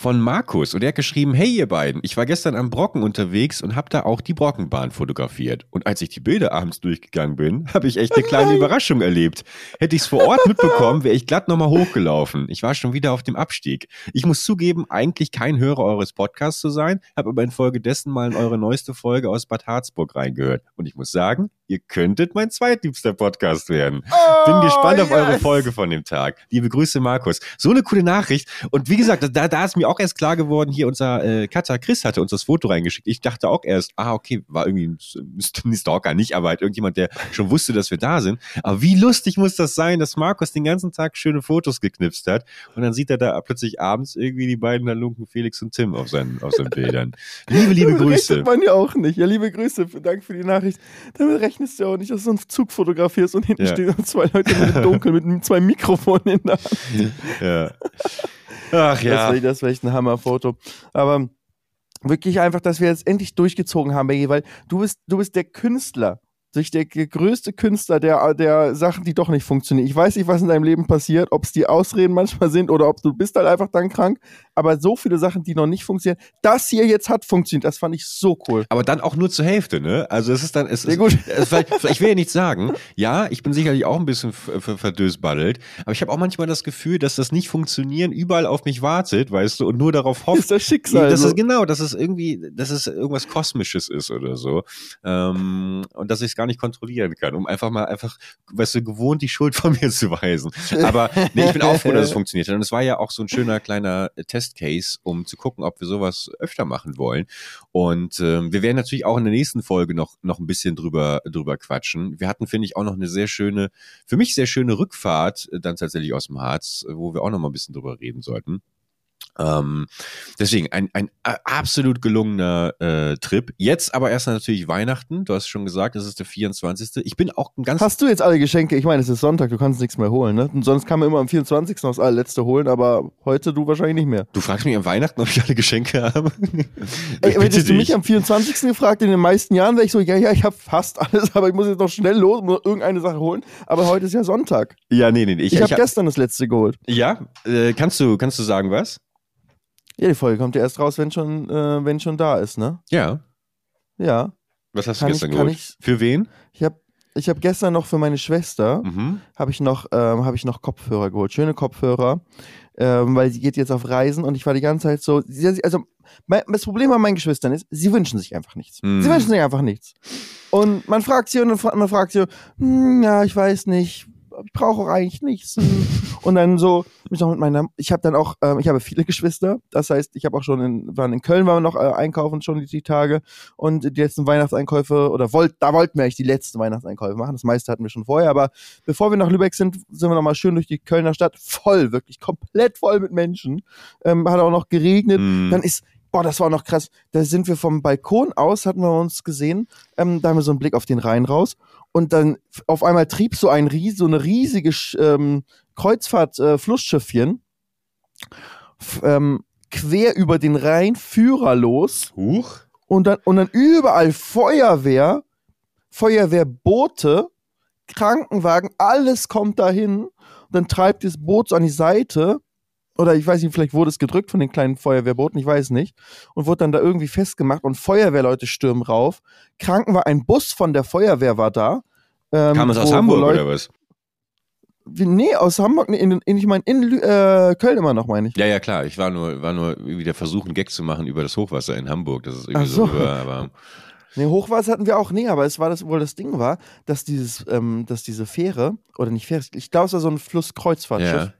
von Markus. Und er hat geschrieben, hey ihr beiden, ich war gestern am Brocken unterwegs und habe da auch die Brockenbahn fotografiert. Und als ich die Bilder abends durchgegangen bin, habe ich echt eine kleine Überraschung erlebt. Hätte ich es vor Ort mitbekommen, wäre ich glatt nochmal hochgelaufen. Ich war schon wieder auf dem Abstieg. Ich muss zugeben, eigentlich kein Hörer eures Podcasts zu sein, habe aber infolgedessen mal in eure neueste Folge aus Bad Harzburg reingehört. Und ich muss sagen, ihr könntet mein zweitliebster Podcast werden. Bin gespannt auf eure Oh, yes. Folge von dem Tag. Liebe Grüße, Markus. So eine coole Nachricht. Und wie gesagt, da, da ist mir auch erst klar geworden, hier unser äh, Cutter Chris hatte uns das Foto reingeschickt. Ich dachte auch erst, ah, okay, war irgendwie ein, Stalker, nicht, aber halt irgendjemand, der schon wusste, dass wir da sind. Aber wie lustig muss das sein, dass Markus den ganzen Tag schöne Fotos geknipst hat und dann sieht er da plötzlich abends irgendwie die beiden Halunken Felix und Tim auf seinen, auf seinen Bildern. Liebe, liebe Grüße. rechnet man ja auch nicht. Ja, liebe Grüße, danke für die Nachricht. Damit rechnest ja auch nicht, dass du so einen Zug fotografierst und hinten Ja. stehen zwei Leute mit dem Dunkel mit zwei Mikrofonen in der Hand. Ja. Ach ja. Das wäre das wär echt ein Hammerfoto. Aber wirklich einfach, dass wir jetzt endlich durchgezogen haben, Maggie, weil du bist, du bist der Künstler. Durch der größte Künstler der, der Sachen, die doch nicht funktionieren. Ich weiß nicht, was in deinem Leben passiert, ob es die Ausreden manchmal sind oder ob du bist halt einfach dann krank. Aber so viele Sachen, die noch nicht funktionieren. Das hier jetzt hat funktioniert. Das fand ich so cool. Aber dann auch nur zur Hälfte, ne? Also es ist dann, es Sehr ist, gut. Es, vielleicht, vielleicht- ich will ja nicht sagen, ja, ich bin sicherlich auch ein bisschen verdösbaddelt, aber ich habe auch manchmal das Gefühl, dass das nicht funktionieren überall auf mich wartet, weißt du, und nur darauf Das hofft, ist das Schicksal. das so. ist genau, dass es irgendwie, dass es irgendwas Kosmisches ist oder so. Ähm, und dass ich es gar nicht kontrollieren kann, um einfach mal einfach, weißt du, gewohnt die Schuld von mir zu weisen. Aber nee, ich bin auch froh, dass es funktioniert hat. Und es war ja auch so ein schöner kleiner äh, Testcase, um zu gucken, ob wir sowas öfter machen wollen. Und ähm, wir werden natürlich auch in der nächsten Folge noch, noch ein bisschen drüber, drüber quatschen. Wir hatten, finde ich, auch noch eine sehr schöne, für mich sehr schöne Rückfahrt, äh, dann tatsächlich aus dem Harz, wo wir auch noch mal ein bisschen drüber reden sollten. Ähm, deswegen ein, ein äh, absolut gelungener äh, Trip. Jetzt aber erst natürlich Weihnachten. Du hast schon gesagt, es ist der 24. Ich bin auch ein ganz Hast du jetzt alle Geschenke? Ich meine, es ist Sonntag, du kannst nichts mehr holen, ne? Und sonst kann man immer am 24. noch das allerletzte holen, aber heute du wahrscheinlich nicht mehr. Du fragst mich am Weihnachten, ob ich alle Geschenke habe. Ey, hättest du mich am 24. gefragt, in den meisten Jahren wäre ich so, ja, ja, ich habe fast alles, aber ich muss jetzt noch schnell los, muss irgendeine Sache holen. Aber heute ist ja Sonntag. ja, nee, nee, nee. Ich, Ich, habe hab, gestern das letzte geholt. ja, äh, kannst du, kannst du sagen was? Ja, die Folge kommt ja erst raus, wenn schon, äh, wenn schon da ist, ne? Ja. Ja. Was hast Kann du ich- gestern kann geholt? ich- Für wen? Ich habe ich hab gestern noch für meine Schwester Mhm. habe ich noch ähm, habe ich noch Kopfhörer geholt, schöne Kopfhörer, ähm, weil sie geht jetzt auf Reisen und ich war die ganze Zeit so, sie, also mein, das Problem an meinen Geschwistern ist, sie wünschen sich einfach nichts. Hm. Sie wünschen sich einfach nichts. Und man fragt sie und man fragt sie, hm, ja, ich weiß nicht, ich brauche auch eigentlich nichts. Und dann so, mich noch mit meiner, ich habe dann auch, ähm, ich habe viele Geschwister. Das heißt, ich habe auch schon in, waren in Köln, waren wir noch äh, einkaufen schon die, die Tage. Und die letzten Weihnachtseinkäufe, oder wollt, da wollten wir eigentlich die letzten Weihnachtseinkäufe machen. Das meiste hatten wir schon vorher. Aber bevor wir nach Lübeck sind, sind wir nochmal schön durch die Kölner Stadt. Voll, wirklich komplett voll mit Menschen. Ähm, hat auch noch geregnet. Mhm. Dann ist, boah, das war noch krass. Da sind wir vom Balkon aus, hatten wir uns gesehen. Ähm, da haben wir so einen Blick auf den Rhein raus. Und dann auf einmal trieb so ein ries so eine riesige ähm, Kreuzfahrt-Flussschiffchen ähm, quer über den Rhein führerlos Huch. und dann, und dann überall Feuerwehr, Feuerwehrboote, Krankenwagen, alles kommt dahin. Und dann treibt das Boot so an die Seite. Oder ich weiß nicht, vielleicht wurde es gedrückt von den kleinen Feuerwehrbooten, ich weiß nicht. Und wurde dann da irgendwie festgemacht und Feuerwehrleute stürmen rauf. Krankenwagen, ein Bus von der Feuerwehr war da. Ähm, Kam es aus wo- wo Hamburg Leute- oder was? Wie, nee, aus Hamburg, nee, in, in, ich meine, in äh, Köln immer noch, meine ich. Ja, ja, klar. Ich war nur, war nur wieder versucht, einen Gag zu machen über das Hochwasser in Hamburg. Das ist irgendwie Ach so. so, rüber, aber Nee, Hochwasser hatten wir auch, nee, aber es war das wohl das Ding war, dass dieses, ähm, dass diese Fähre, oder nicht Fähre, ich glaube, es war so ein Flusskreuzfahrtschiff, ja.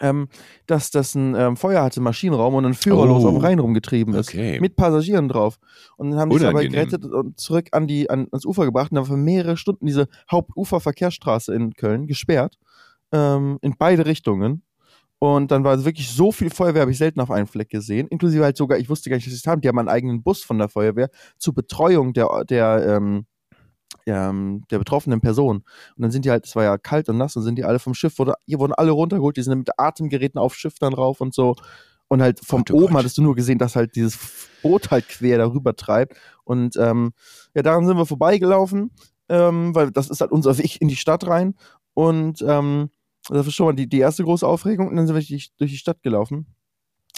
Ähm, dass das ein ähm, Feuer hatte, Maschinenraum und dann führerlos Oh. auf dem Rhein rumgetrieben ist. Okay. Mit Passagieren drauf. Und dann haben die es aber gerettet und zurück an die, an, ans Ufer gebracht und dann für mehrere Stunden diese Hauptuferverkehrsstraße in Köln gesperrt. Ähm, in beide Richtungen. Und dann war wirklich so viel Feuerwehr, habe ich selten auf einen Fleck gesehen. Inklusive halt sogar, ich wusste gar nicht, dass sie es haben. Die haben einen eigenen Bus von der Feuerwehr zur Betreuung der, der, ähm, ähm, der betroffenen Person. Und dann sind die halt, es war ja kalt und nass, und sind die alle vom Schiff, wurde, hier wurden alle runtergeholt, die sind mit Atemgeräten auf Schiff dann rauf und so. Und halt vom oh oben Gott. hattest du nur gesehen, dass halt dieses Boot halt quer darüber treibt. Und ähm, ja, daran sind wir vorbeigelaufen, ähm, weil das ist halt unser Weg in die Stadt rein. Und ähm, das ist schon mal die, die erste große Aufregung. Und dann sind wir durch durch die Stadt gelaufen.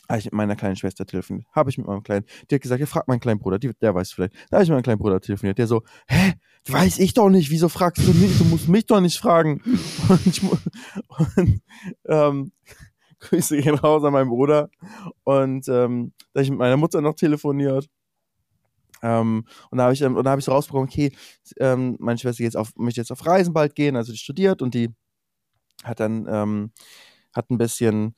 Habe ich mit meiner kleinen Schwester telefoniert. Habe ich mit meinem kleinen. Die hat gesagt, ja, frag meinen kleinen Bruder, die, der weiß vielleicht. Da habe ich mit meinem kleinen Bruder telefoniert. Der so, hä, weiß ich doch nicht, wieso fragst du mich? Du musst mich doch nicht fragen. Und, ich, und ähm, Grüße gehen raus an meinen Bruder. Und ähm, da hab ich mit meiner Mutter noch telefoniert. Ähm, und da habe ich, ähm, und da hab ich so rausbekommen, okay, ähm, meine Schwester jetzt auf, möchte jetzt auf Reisen bald gehen, also die studiert und die hat dann, ähm, hat ein bisschen,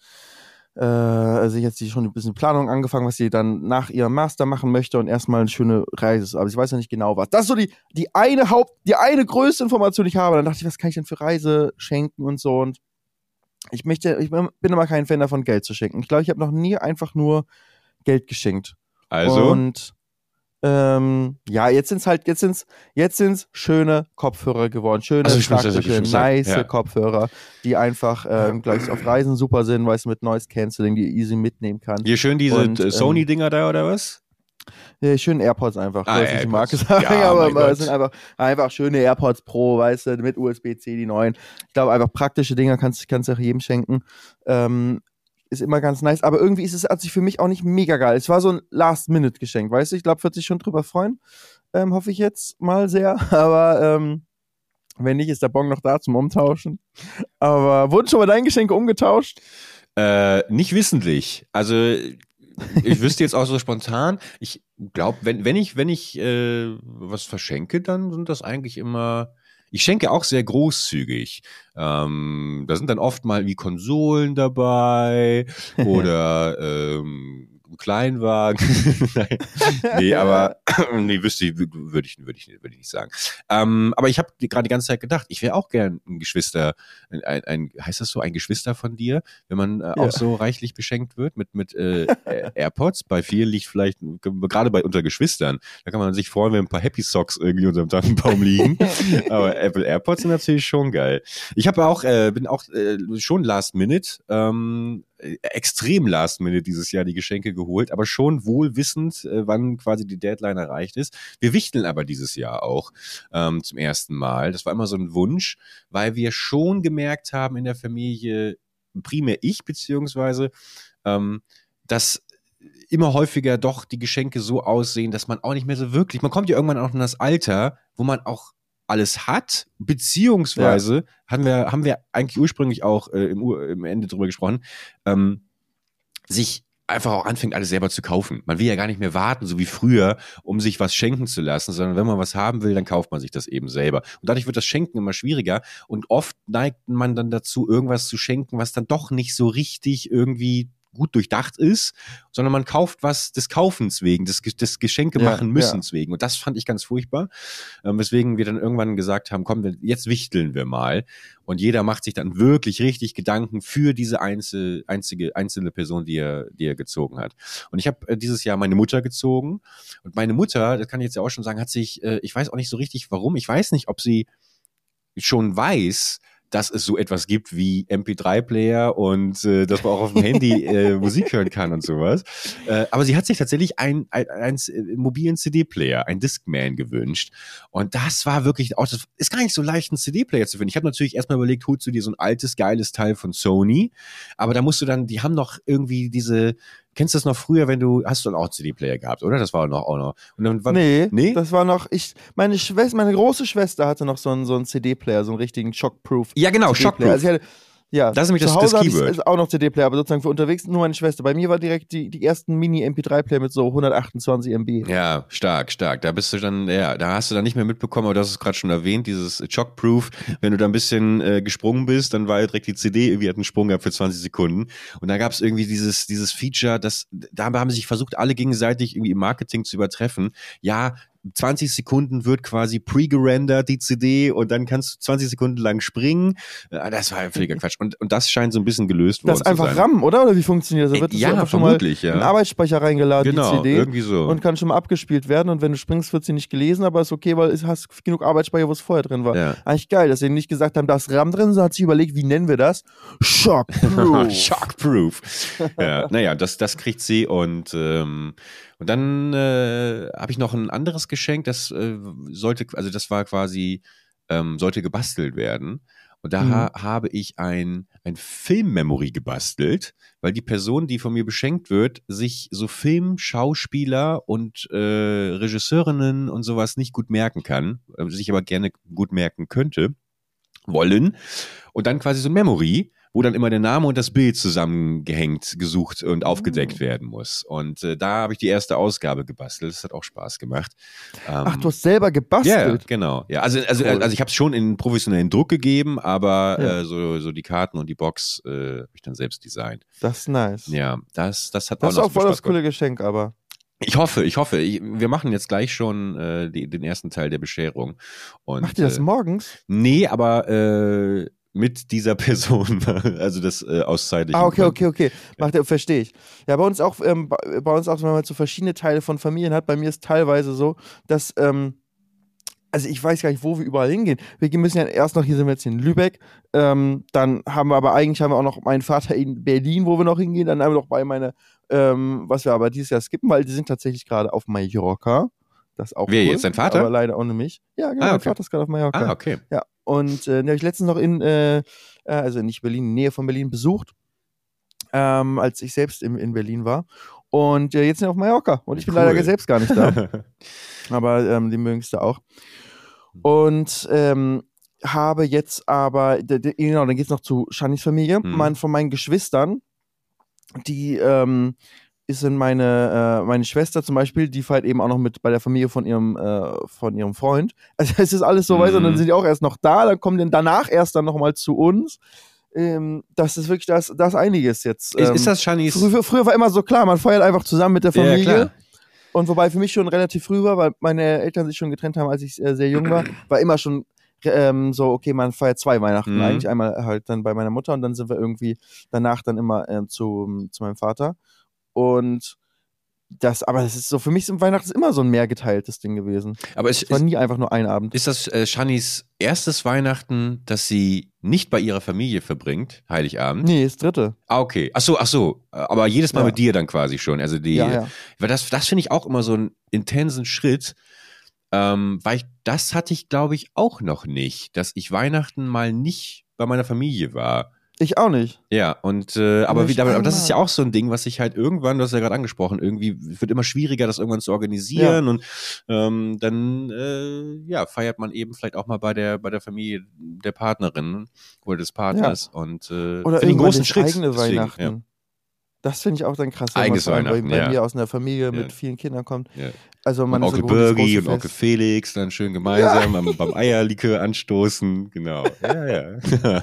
äh, also jetzt die schon ein bisschen Planung angefangen, was sie dann nach ihrem Master machen möchte und erstmal eine schöne Reise, aber ich weiß ja nicht genau was. Das ist so die, die eine Haupt, die eine größte Information, die ich habe. Dann dachte ich, was kann ich denn für Reise schenken und so und ich möchte, ich bin bin immer kein Fan davon, Geld zu schenken. Ich glaube, ich habe noch nie einfach nur Geld geschenkt. Also, Und ähm, ja, jetzt sind's halt, jetzt sind's, jetzt sind's schöne Kopfhörer geworden. Schöne, Also wirklich sagen, nice ja. Kopfhörer, die einfach ähm, gleich auf Reisen super sind, weißt du, mit Noise Cancelling, die easy mitnehmen kann. hier schön diese äh, ähm, Sony-Dinger da oder was? Ja, schönen AirPods einfach. Ah, ich nicht die Marke sagen, Ja, aber es sind einfach, einfach schöne AirPods Pro, weißt du, mit USB-C, die neuen. Ich glaube, einfach praktische Dinger kannst kannst du auch jedem schenken. Ähm, ist immer ganz nice, aber irgendwie ist es hat sich für mich auch nicht mega geil. Es war so ein Last-Minute-Geschenk, weißt du? Ich glaube, wird sich schon drüber freuen. Ähm, hoffe ich jetzt mal sehr. Aber ähm, wenn nicht, ist der Bon noch da zum Umtauschen. Aber wurden schon mal deine Geschenke umgetauscht? Äh, nicht wissentlich. Also ich wüsste jetzt auch so spontan. Ich glaube, wenn, wenn ich, wenn ich äh, was verschenke, dann sind das eigentlich immer. Ich schenke auch sehr großzügig. Ähm, da sind dann oft mal wie Konsolen dabei oder ähm, Kleinwagen. Nee, aber nee, wüsste ich, würde ich, würde ich, würde ich nicht sagen. Ähm, aber ich habe gerade die ganze Zeit gedacht, ich wäre auch gern ein Geschwister, ein, ein, ein, heißt das so, ein Geschwister von dir, wenn man äh, Ja. auch so reichlich beschenkt wird mit, mit äh, AirPods. Bei vielen liegt vielleicht, gerade bei unter Geschwistern, da kann man sich freuen, wenn ein paar Happy Socks irgendwie unter dem Tannenbaum liegen. aber Apple AirPods sind natürlich schon geil. Ich habe auch, äh, bin auch äh, schon Last Minute, ähm, äh, extrem Last Minute dieses Jahr die Geschenke geholt, aber schon wohl wissend, äh, wann quasi die Deadline erreicht ist. Wir wichteln aber dieses Jahr auch ähm, zum ersten Mal. Das war immer so ein Wunsch, weil wir schon gemerkt haben in der Familie, primär ich beziehungsweise, ähm, dass immer häufiger doch die Geschenke so aussehen, dass man auch nicht mehr so wirklich, man kommt ja irgendwann auch in das Alter, wo man auch alles hat, beziehungsweise haben wir, haben wir eigentlich ursprünglich auch äh, im, im Ende drüber gesprochen, ähm, sich einfach auch anfängt, alles selber zu kaufen. Man will ja gar nicht mehr warten, so wie früher, um sich was schenken zu lassen, sondern wenn man was haben will, dann kauft man sich das eben selber. Und dadurch wird das Schenken immer schwieriger und oft neigt man dann dazu, irgendwas zu schenken, was dann doch nicht so richtig irgendwie gut durchdacht ist, sondern man kauft was des Kaufens wegen, des, des Geschenke Ja, machen müssens wegen. Und das fand ich ganz furchtbar, ähm, weswegen wir dann irgendwann gesagt haben, komm, wir- jetzt wichteln wir mal. Und jeder macht sich dann wirklich richtig Gedanken für diese einzel, einzige, einzelne Person, die er, die er gezogen hat. Und ich habe äh, dieses Jahr meine Mutter gezogen. Und meine Mutter, das kann ich jetzt ja auch schon sagen, hat sich, äh, ich weiß auch nicht so richtig warum, ich weiß nicht, ob sie schon weiß, dass es so etwas gibt wie MP3-Player und äh, dass man auch auf dem Handy äh, Musik hören kann und sowas. Äh, aber sie hat sich tatsächlich ein, ein, einen äh, mobilen CD-Player, ein Discman gewünscht. Und das war wirklich, auch das ist gar nicht so leicht, einen CD-Player zu finden. Ich habe natürlich erstmal überlegt, holst du dir so ein altes, geiles Teil von Sony, aber da musst du dann, die haben noch irgendwie diese, kennst du das noch früher, wenn du, hast du dann auch einen CD-Player gehabt, oder? Das war noch auch noch. Und dann war, Nee, Nee? das war noch, ich, meine Schwester, meine große Schwester hatte noch so einen, so einen CD-Player, so einen richtigen Shockproof. Ja, genau. Shockproof. Also ich hatte, ja, Das ist nämlich zu das- Hause das hatte ich Keyword. also auch noch CD-Player, aber sozusagen für unterwegs nur meine Schwester. Bei mir war direkt die, die ersten Mini-MP3-Player mit so 128 MB. Ja, stark, stark. Da bist du dann, ja, da hast du dann nicht mehr mitbekommen, aber du hast es gerade schon erwähnt, dieses Shockproof. Wenn du da ein bisschen äh, gesprungen bist, dann war ja direkt die CD irgendwie hat einen Sprung gehabt für 20 Sekunden. Und da gab es irgendwie dieses, dieses Feature, das, da haben sich versucht, alle gegenseitig irgendwie im Marketing zu übertreffen. Ja, 20 Sekunden wird quasi pre-gerendert, die CD, und dann kannst du 20 Sekunden lang springen. Äh, Das war ein völliger Quatsch. Und, und das scheint so ein bisschen gelöst worden Das ist einfach zu sein. RAM, oder? Oder wie funktioniert das? Da Äh, wird das ja, so einfach schon vermutlich, mal ja. in den Arbeitsspeicher reingeladen, Genau, die CD. irgendwie so. Und kann schon mal abgespielt werden. Und wenn du springst, wird sie nicht gelesen, aber ist okay, weil du hast genug Arbeitsspeicher, wo es vorher drin war. Ja. Eigentlich geil, dass sie nicht gesagt haben, da ist RAM drin, sondern hat sich überlegt, wie nennen wir das? Shockproof. Shockproof. ja, naja, das, das kriegt sie und, ähm, und dann äh, habe ich noch ein anderes Geschenk, das äh, sollte, also das war quasi, ähm, sollte gebastelt werden. Und da Mhm. ha habe ich ein, ein Filmmemory gebastelt, weil die Person, die von mir beschenkt wird, sich so Filmschauspieler und äh, Regisseurinnen und sowas nicht gut merken kann, äh, sich aber gerne gut merken könnte, wollen. Und dann quasi so ein Memory, wo dann immer der Name und das Bild zusammengehängt, gesucht und aufgedeckt werden muss. Und äh, da habe ich die erste Ausgabe gebastelt. Das hat auch Spaß gemacht. Ähm, Ach, du hast selber ja, gebastelt? genau. Ja, also, also, Cool. also ich habe es schon in professionellen Druck gegeben, aber Ja. äh, so, so die Karten und die Box äh, habe ich dann selbst designt. Das ist nice. Ja, das, das hat Das ist noch auch voll das coole Geschenk, aber. Ich hoffe, ich hoffe. Ich, wir machen jetzt gleich schon äh, die, den ersten Teil der Bescherung. Und, Macht ihr das äh, morgens? Nee, aber äh, mit dieser Person, also das äh, aus zeitlichen Ah, okay, okay, okay. Macht er, verstehe ich. Ja, bei uns auch, ähm, bei bei uns auch, wenn man so verschiedene Teile von Familien hat, bei mir ist teilweise so, dass, ähm, also ich weiß gar nicht, wo wir überall hingehen. Wir müssen ja erst noch, hier sind wir jetzt in Lübeck, ähm, dann haben wir aber eigentlich haben wir auch noch meinen Vater in Berlin, wo wir noch hingehen, dann haben wir noch bei meiner, ähm, was wir aber dieses Jahr skippen, weil die sind tatsächlich gerade auf Mallorca. Das auch Wer cool, jetzt, dein Vater? Aber leider ohne mich. Ja, genau, Ah, mein okay. Vater ist gerade auf Mallorca. Ah, okay. Ja, und äh, den habe ich letztens noch in, äh, äh, also nicht Berlin, in der Nähe von Berlin besucht, ähm, als ich selbst in, in Berlin war. Und äh, jetzt sind wir auf Mallorca. Und ich bin Cool. leider selbst gar nicht da. aber ähm, die mögen es da auch. Und ähm, habe jetzt aber, genau, dann geht es noch zu Shannys Familie. Mhm. Mein, von meinen Geschwistern, die ähm, ist in meine, äh, meine Schwester zum Beispiel, die feiert eben auch noch mit bei der Familie von ihrem, äh, von ihrem Freund. Also es ist alles so, weißt du, und dann Mhm. sind die auch erst noch da, dann kommen die danach erst dann nochmal zu uns. Ähm, das ist wirklich, das, das ist einiges jetzt. Ist, Ähm, ist das Shannys? Früher, früher war immer so klar, man feiert einfach zusammen mit der Ja, Familie. klar. Und wobei für mich schon relativ früh war, weil meine Eltern sich schon getrennt haben, als ich äh, sehr jung war, war immer schon ähm, so, okay, man feiert zwei Weihnachten Mhm. eigentlich. Einmal halt dann bei meiner Mutter und dann sind wir irgendwie danach dann immer ähm, zu, zu meinem Vater. Und das, aber das ist so, für mich sind Weihnachten immer so ein mehr geteiltes Ding gewesen. Aber es Es war ist, nie einfach nur ein Abend. ist das äh, Shannys erstes Weihnachten, das sie nicht bei ihrer Familie verbringt, Heiligabend? Nee, das dritte. Ah, okay. Ach so, ach so. Aber jedes Mal Ja. mit dir dann quasi schon. Also die, Ja, ja. weil das, das finde ich auch immer so einen intensen Schritt, ähm, weil ich, das hatte ich, glaube ich, auch noch nicht, dass ich Weihnachten mal nicht bei meiner Familie war. Ich auch nicht. Ja, und äh, aber, wie, aber, aber das ist ja auch so ein Ding, was ich halt irgendwann, du hast ja gerade angesprochen, irgendwie wird immer schwieriger, das irgendwann zu organisieren und ähm, dann äh, ja feiert man eben vielleicht auch mal bei der bei der Familie der Partnerin oder des Partners und äh, Oder einen irgendwann großen Schritt. eigene Deswegen, Weihnachten. Ja. Das finde ich auch dann krass, wenn man allem bei, bei ja. mir aus einer Familie mit Ja. vielen Kindern kommt. Ja. Also man Und Onkel Birgi und Onkel. Felix dann schön gemeinsam am, beim Eierlikör anstoßen. Genau. Ja, ja.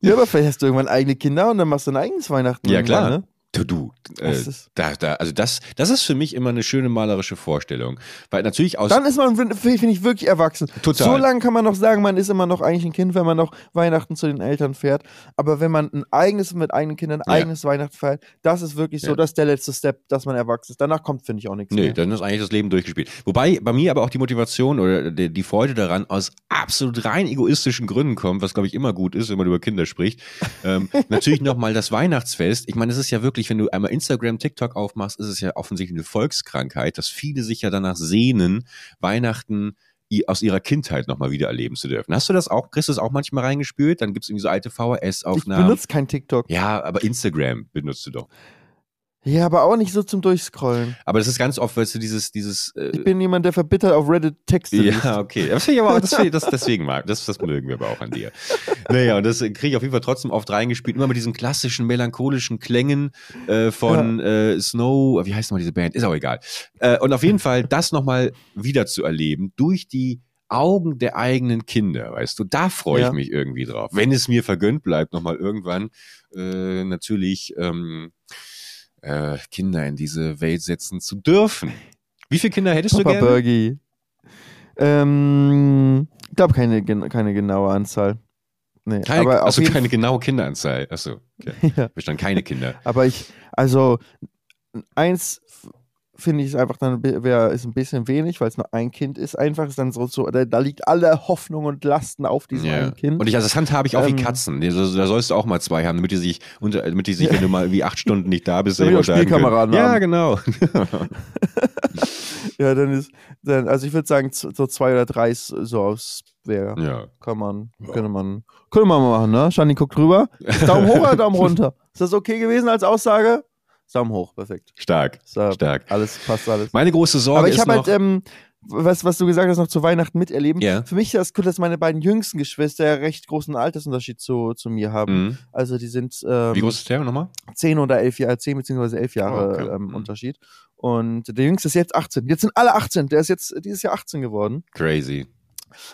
Ja, aber vielleicht hast du irgendwann eigene Kinder und dann machst du ein eigenes Weihnachten. Ja, klar. Ne? Du, du äh, Das ist- da, da, also das, das ist für mich immer eine schöne malerische Vorstellung. Weil natürlich aus. Dann ist man, finde ich, wirklich erwachsen. Total. So lange kann man noch sagen, man ist immer noch eigentlich ein Kind, wenn man noch Weihnachten zu den Eltern fährt. Aber wenn man ein eigenes mit eigenen Kindern, ein Ja. eigenes Weihnachten feiert, das ist wirklich so, Ja. das ist der letzte Step, dass man erwachsen ist. Danach kommt, finde ich, auch nichts Nö, mehr. dann ist eigentlich das Leben durchgespielt. Wobei bei mir aber auch die Motivation oder die, die Freude daran aus absolut rein egoistischen Gründen kommt, was glaube ich immer gut ist, wenn man über Kinder spricht. ähm, natürlich nochmal das Weihnachtsfest. Ich meine, es ist ja wirklich, wenn du einmal Instagram, TikTok aufmachst, ist es ja offensichtlich eine Volkskrankheit, dass viele sich ja danach sehnen, Weihnachten aus ihrer Kindheit nochmal wieder erleben zu dürfen. Hast du das auch, kriegst du das auch manchmal reingespült? Dann gibt es irgendwie so alte ich VHS-Aufnahmen. benutze kein TikTok. Ja, aber Instagram benutzt du doch. Ja, aber auch nicht so zum Durchscrollen. Aber das ist ganz oft, weißt du, dieses, dieses äh, Ich bin jemand, der verbittert auf Reddit Texte liest. Ja, okay. Das ich aber auch, das, das, deswegen mag, das, das mögen wir aber auch an dir. Naja, und das kriege ich auf jeden Fall trotzdem oft reingespielt, immer mit diesen klassischen melancholischen Klängen äh, von äh, Snow, wie heißt nochmal diese Band? Ist auch egal. Äh, und auf jeden Fall das nochmal wieder zu erleben durch die Augen der eigenen Kinder, weißt du, da freue ich Ja. mich irgendwie drauf. Wenn es mir vergönnt bleibt, nochmal irgendwann äh, natürlich ähm, äh, Kinder in diese Welt setzen zu dürfen. Wie viele Kinder hättest Papa du gerne? Bergi. Ähm, ich glaube keine, keine genaue Anzahl. Nee, Keine, aber also keine genaue Kinderanzahl. Achso, okay. Ja. Bestand keine Kinder. Aber ich, also eins finde ich ist einfach dann wär, ist ein bisschen wenig, weil es nur ein Kind ist. Einfach ist dann so, so da, da liegt alle Hoffnung und Lasten auf diesem Ja. einen Kind. Und ich, also das handhabe ich auch wie Ähm. Katzen. Da, da sollst du auch mal zwei haben, damit die sich, unter, damit die sich, wenn du mal wie acht Stunden nicht da bist, selber auch unterhalten können. Spielkameraden Ja, haben. genau. ja, dann ist, dann, also ich würde sagen, so zwei oder drei ist so aus wäre. ja. Kann man, könnte man, könnte man mal machen, ne? Shani guckt rüber. Daumen hoch oder Daumen runter? Ist das okay gewesen als Aussage? Daumen hoch, perfekt. Stark, So, stark. Alles, passt alles. Meine große Sorge Aber ich ist habe noch, halt, ähm, was, was du gesagt hast, noch zu Weihnachten miterleben. Ja. Für mich ist das cool, dass meine beiden jüngsten Geschwister ja recht großen Altersunterschied zu, zu mir haben. Mhm. Also die sind ähm, wie groß ist der nochmal? 10 oder 11 Jahre, 10 beziehungsweise 11 Jahre Oh, okay. ähm, Mhm. Unterschied. Und der jüngste ist jetzt 18. Jetzt sind alle 18. Der ist jetzt dieses Jahr 18 geworden. Crazy.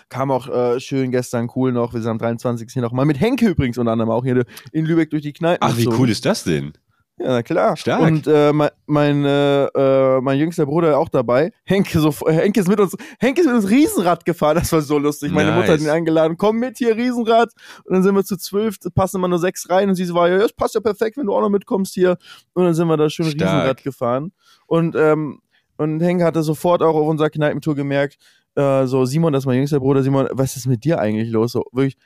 Kam auch äh, schön gestern cool noch. Wir sind am 23. hier noch mal mit Henke übrigens unter anderem auch hier in Lübeck durch die Kneipen. Ach, wie gezogen. cool ist das denn? Ja, na klar. Stark. Und äh, mein, mein, äh, äh, mein jüngster Bruder auch dabei. Henke, so, Henke, ist mit uns, Henke ist mit uns Riesenrad gefahren. Das war so lustig. Meine Nice. Mutter hat ihn eingeladen. Komm mit hier, Riesenrad. Und dann sind wir zu zwölf. Passen immer nur sechs rein. Und sie so war, ja, das passt ja perfekt, wenn du auch noch mitkommst hier. Und dann sind wir da schön Stark. Riesenrad gefahren. Und, ähm, und Henke hatte sofort auch auf unserer Kneipentour gemerkt, äh, so, Simon, das ist mein jüngster Bruder, Simon, was ist mit dir eigentlich los? So, wirklich,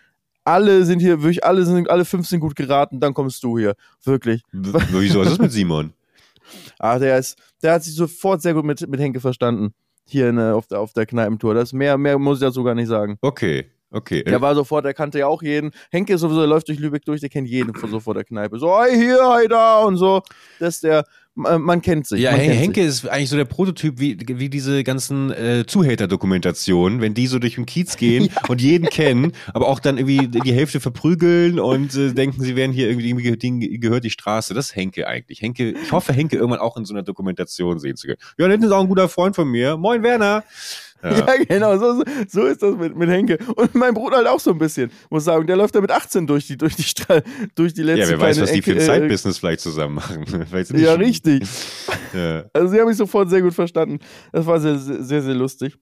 alle sind hier, wirklich, alle sind, alle fünf sind gut geraten, dann kommst du hier. Wirklich. W wieso ist das mit Simon? Ah, der ist, der hat sich sofort sehr gut mit, mit Henke verstanden. Hier in, äh, auf, der, auf der Kneipentour. Das mehr, mehr muss ich dazu gar nicht sagen. Okay, okay. Der war sofort, der kannte ja auch jeden. Henke ist sowieso, der läuft durch Lübeck durch, der kennt jeden von so vor der Kneipe. So, hey hier, hey da und so. Das ist der, man, kennt sich. Ja, Hen kennt Henke ist eigentlich so der Prototyp wie, wie diese ganzen äh, Zuhälter-Dokumentationen, wenn die so durch den Kiez gehen und jeden kennen, aber auch dann irgendwie die Hälfte verprügeln und äh, denken, sie wären hier irgendwie, irgendwie denen gehört die Straße. Das ist Henke eigentlich. Henke, ich hoffe, Henke irgendwann auch in so einer Dokumentation sehen zu können. Ja, da hinten ist auch ein guter Freund von mir. Moin, Werner. Ja, genau, so, so ist das mit, mit Henke. Und mein Bruder halt auch so ein bisschen, muss sagen. Der läuft da mit 18 durch die, durch die, Stra durch die letzte Ja, wer weiß, was die für ein Ecke, äh, Side-Business vielleicht zusammen machen. Ja, richtig. Ja. Also sie haben mich sofort sehr gut verstanden. Das war sehr, sehr, sehr, sehr lustig.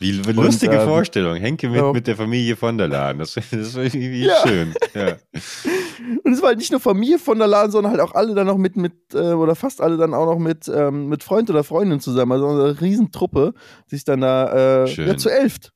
Wie lustige ähm, Vorstellung. Henke mit, ja. mit der Familie von der Laden. Das, das war irgendwie Ja. schön. Ja. Und es war halt nicht nur Familie von der Laden, sondern halt auch alle dann noch mit, mit äh, oder fast alle dann auch noch mit, ähm, mit Freund oder Freundin zusammen. Also eine Riesentruppe, sich dann da, äh, ja, zu elft.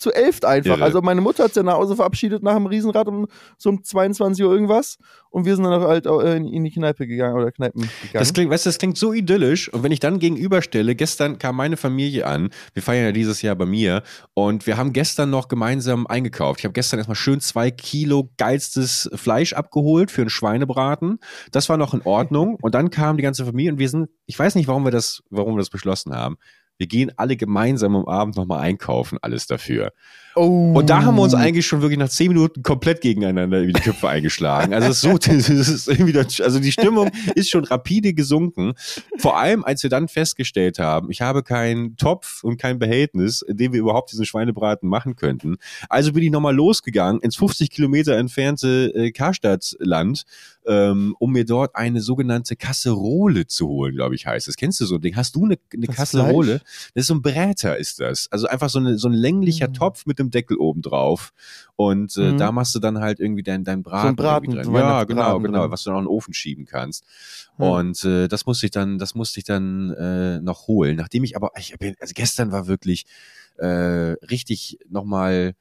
Zu elft einfach. Irre. Also meine Mutter hat sich ja nach Hause verabschiedet nach dem Riesenrad um so um 22 Uhr irgendwas. Und wir sind dann halt äh, in, in die Kneipe gegangen oder Kneipen gegangen. Das klingt, weißt du, das klingt so idyllisch. Und wenn ich dann gegenüberstelle, gestern kam meine Familie an. Wir feiern ja dieses Jahr bei mir. Und wir haben gestern noch gemeinsam eingekauft. Ich habe gestern erstmal schön zwei Kilo geilstes Fleisch abgeholt für einen Schweinebraten. Das war noch in Ordnung. Und dann kam die ganze Familie und wir sind, ich weiß nicht, warum wir das, warum wir das beschlossen haben. Wir gehen alle gemeinsam am Abend nochmal einkaufen, alles dafür. Oh. Und da haben wir uns eigentlich schon wirklich nach zehn Minuten komplett gegeneinander über die Köpfe eingeschlagen. Also es ist so, das ist irgendwie, das- also die Stimmung ist schon rapide gesunken. Vor allem, als wir dann festgestellt haben, ich habe keinen Topf und kein Behältnis, in dem wir überhaupt diesen Schweinebraten machen könnten. Also bin ich nochmal losgegangen ins 50 Kilometer entfernte äh, Karstadtland, ähm, um mir dort eine sogenannte Kasserole zu holen, glaube ich, heißt es. Kennst du so ein Ding? Hast du eine, eine Das Kasserole? Das ist so ein Bräter, ist das. Also einfach so, eine, so ein länglicher Mhm. Topf mit dem Deckel oben drauf. Und äh, Mhm. da machst du dann halt irgendwie dein, dein Braten, Braten, irgendwie so drin. Ja, genau, genau, drin. was du noch in den Ofen schieben kannst. Ja. Und äh, das musste ich dann, das musste ich dann äh, noch holen. Nachdem ich aber, ich bin, also gestern war wirklich äh, richtig nochmal,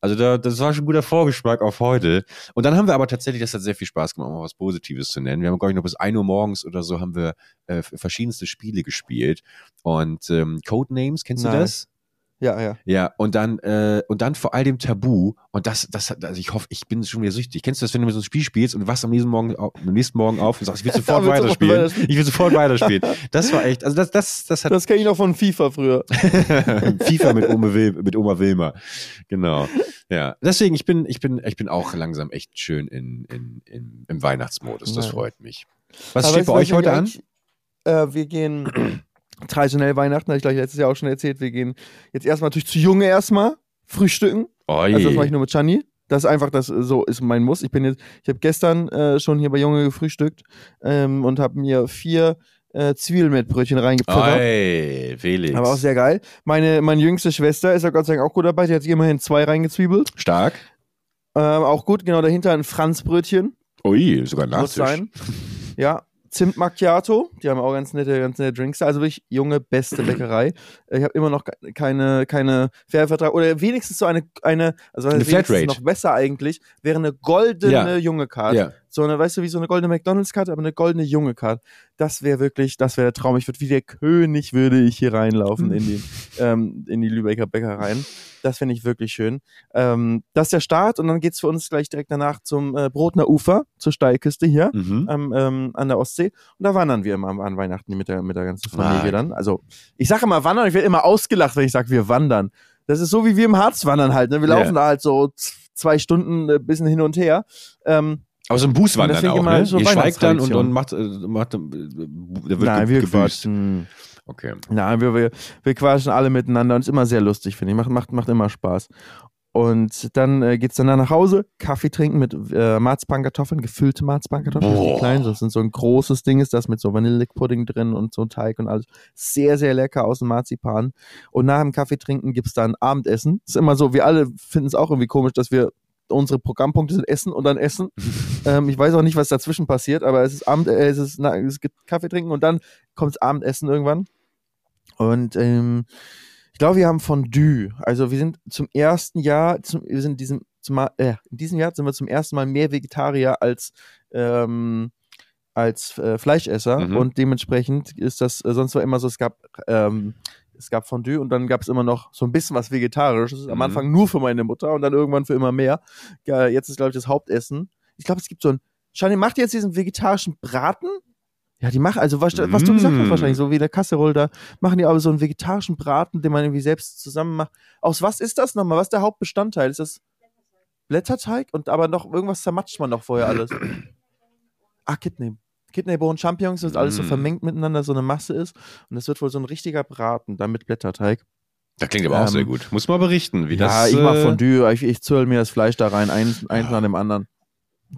also da, das war schon ein guter Vorgeschmack auf heute. Und dann haben wir aber tatsächlich, das hat sehr viel Spaß gemacht, um mal was Positives zu nennen. Wir haben, glaube ich, noch bis 1 Uhr morgens oder so haben wir äh, verschiedenste Spiele gespielt. Und ähm, Codenames, kennst du Nein. das? Ja, ja. Ja, und dann, äh, und dann vor allem Tabu. Und das, das also ich hoffe, ich bin schon wieder süchtig. Kennst du das, wenn du mit so ein Spiel spielst und wachst am nächsten Morgen, au- am nächsten Morgen auf und sagst, ich will sofort weiterspielen. Ich will sofort weiterspielen. Das war echt, also das, das, das hat Das kenne ich noch von FIFA früher. FIFA mit Oma, Wil mit Oma Wilma. Genau. Ja. Deswegen, ich bin, ich bin, ich bin auch langsam echt schön in, in, in, im Weihnachtsmodus. Das Ja. freut mich. Was Aber steht bei euch heute an? Äh, wir gehen traditionell Weihnachten, habe ich gleich letztes Jahr auch schon erzählt. Wir gehen jetzt erstmal natürlich zu Junge erstmal frühstücken. Oi. Also das mache ich nur mit Chani. Das ist einfach, das so ist mein Muss. Ich bin jetzt, ich habe gestern äh, schon hier bei Junge gefrühstückt ähm, und habe mir vier äh, Zwiebelmettbrötchen reingepfeffert. Oi, Felix. Aber auch sehr geil. Meine, meine jüngste Schwester ist ja Gott sei Dank auch gut dabei. Die hat sich immerhin zwei reingezwiebelt. Stark. Ähm, auch gut, genau dahinter ein Franzbrötchen. Ui, sogar ein Muss Nachtisch. sein. Ja. Zimt Macchiato, die haben auch ganz nette, ganz nette Drinks. da. Also wirklich junge, beste Bäckerei. Ich habe immer noch ke- keine, keine Fährvertrag oder wenigstens so eine, eine also Eine wenigstens Flatrate. noch besser eigentlich, wäre eine goldene Ja. junge Card. Ja. So eine, weißt du, wie so eine goldene McDonalds-Card, aber eine goldene junge Card. Das wäre wirklich, das wäre der Traum. Ich würde wie der König würde ich hier reinlaufen in die, ähm, in die Lübecker Bäckereien. Das finde ich wirklich schön. Ähm, das ist der Start und dann geht's für uns gleich direkt danach zum äh, Brotner Ufer, zur Steilküste hier Mhm. am, ähm, an der Ostsee. Und da wandern wir immer an Weihnachten mit der, mit der ganzen Familie Ah. dann. Also, ich sage immer wandern, ich werde immer ausgelacht, wenn ich sage, wir wandern. Das ist so, wie wir im Harz wandern halt. Ne? Wir Ja. laufen da halt so zwei Stunden ein bisschen hin und her. Ähm, Aber so ein Bußwandern auch, ne? so Ihr schweigt dann und, und macht, äh, macht äh, da wird nein, wir quatschen. Okay. Nein, wir, wir, wir quatschen alle miteinander und ist immer sehr lustig, finde ich. Macht, macht, macht immer Spaß. Und dann äh, geht's danach nach Hause, Kaffee trinken mit äh, Marzbahnkartoffeln, gefüllte Marzbahnkartoffeln, Boah. so klein, das sind so ein großes Ding ist das mit so Vanillepudding drin und so Teig und alles. Sehr, sehr lecker aus dem Marzipan. Und nach dem Kaffee trinken gibt's dann Abendessen. Ist immer so, wir alle finden es auch irgendwie komisch, dass wir unsere Programmpunkte sind Essen und dann Essen. ähm, ich weiß auch nicht, was dazwischen passiert, aber es ist Abend, äh, es ist, na, es gibt Kaffee trinken und dann kommt's Abendessen irgendwann. Und ähm, ich glaube, wir haben Fondue. Also wir sind zum ersten Jahr, zum, wir sind diesem, zum, äh, in diesem Jahr sind wir zum ersten Mal mehr Vegetarier als ähm, als äh, Fleischesser Mhm. und dementsprechend ist das, äh, sonst war immer so, es gab ähm, es gab Fondue und dann gab es immer noch so ein bisschen was Vegetarisches. Am Mhm. Anfang nur für meine Mutter und dann irgendwann für immer mehr. Ja, jetzt ist, glaube ich, das Hauptessen. Ich glaube, es gibt so ein. Shani, macht ihr jetzt diesen vegetarischen Braten? Ja, die machen, also was, was du gesagt hast, wahrscheinlich, so wie der Kasserole, da machen die aber so einen vegetarischen Braten, den man irgendwie selbst zusammen macht. Aus was ist das nochmal? Was ist der Hauptbestandteil? Ist das Blätterteig und aber noch irgendwas zermatscht man noch vorher alles? Ah, Kidney. Kidneybohnen, Champignons, das alles so Mm. vermengt miteinander, so eine Masse ist. Und das wird wohl so ein richtiger Braten, dann mit Blätterteig. Das klingt aber auch Ähm, sehr gut. Muss mal berichten, wie ja, das. ich mach äh, Fondue, ich, ich zirl mir das Fleisch da rein, eins, eins nach dem anderen.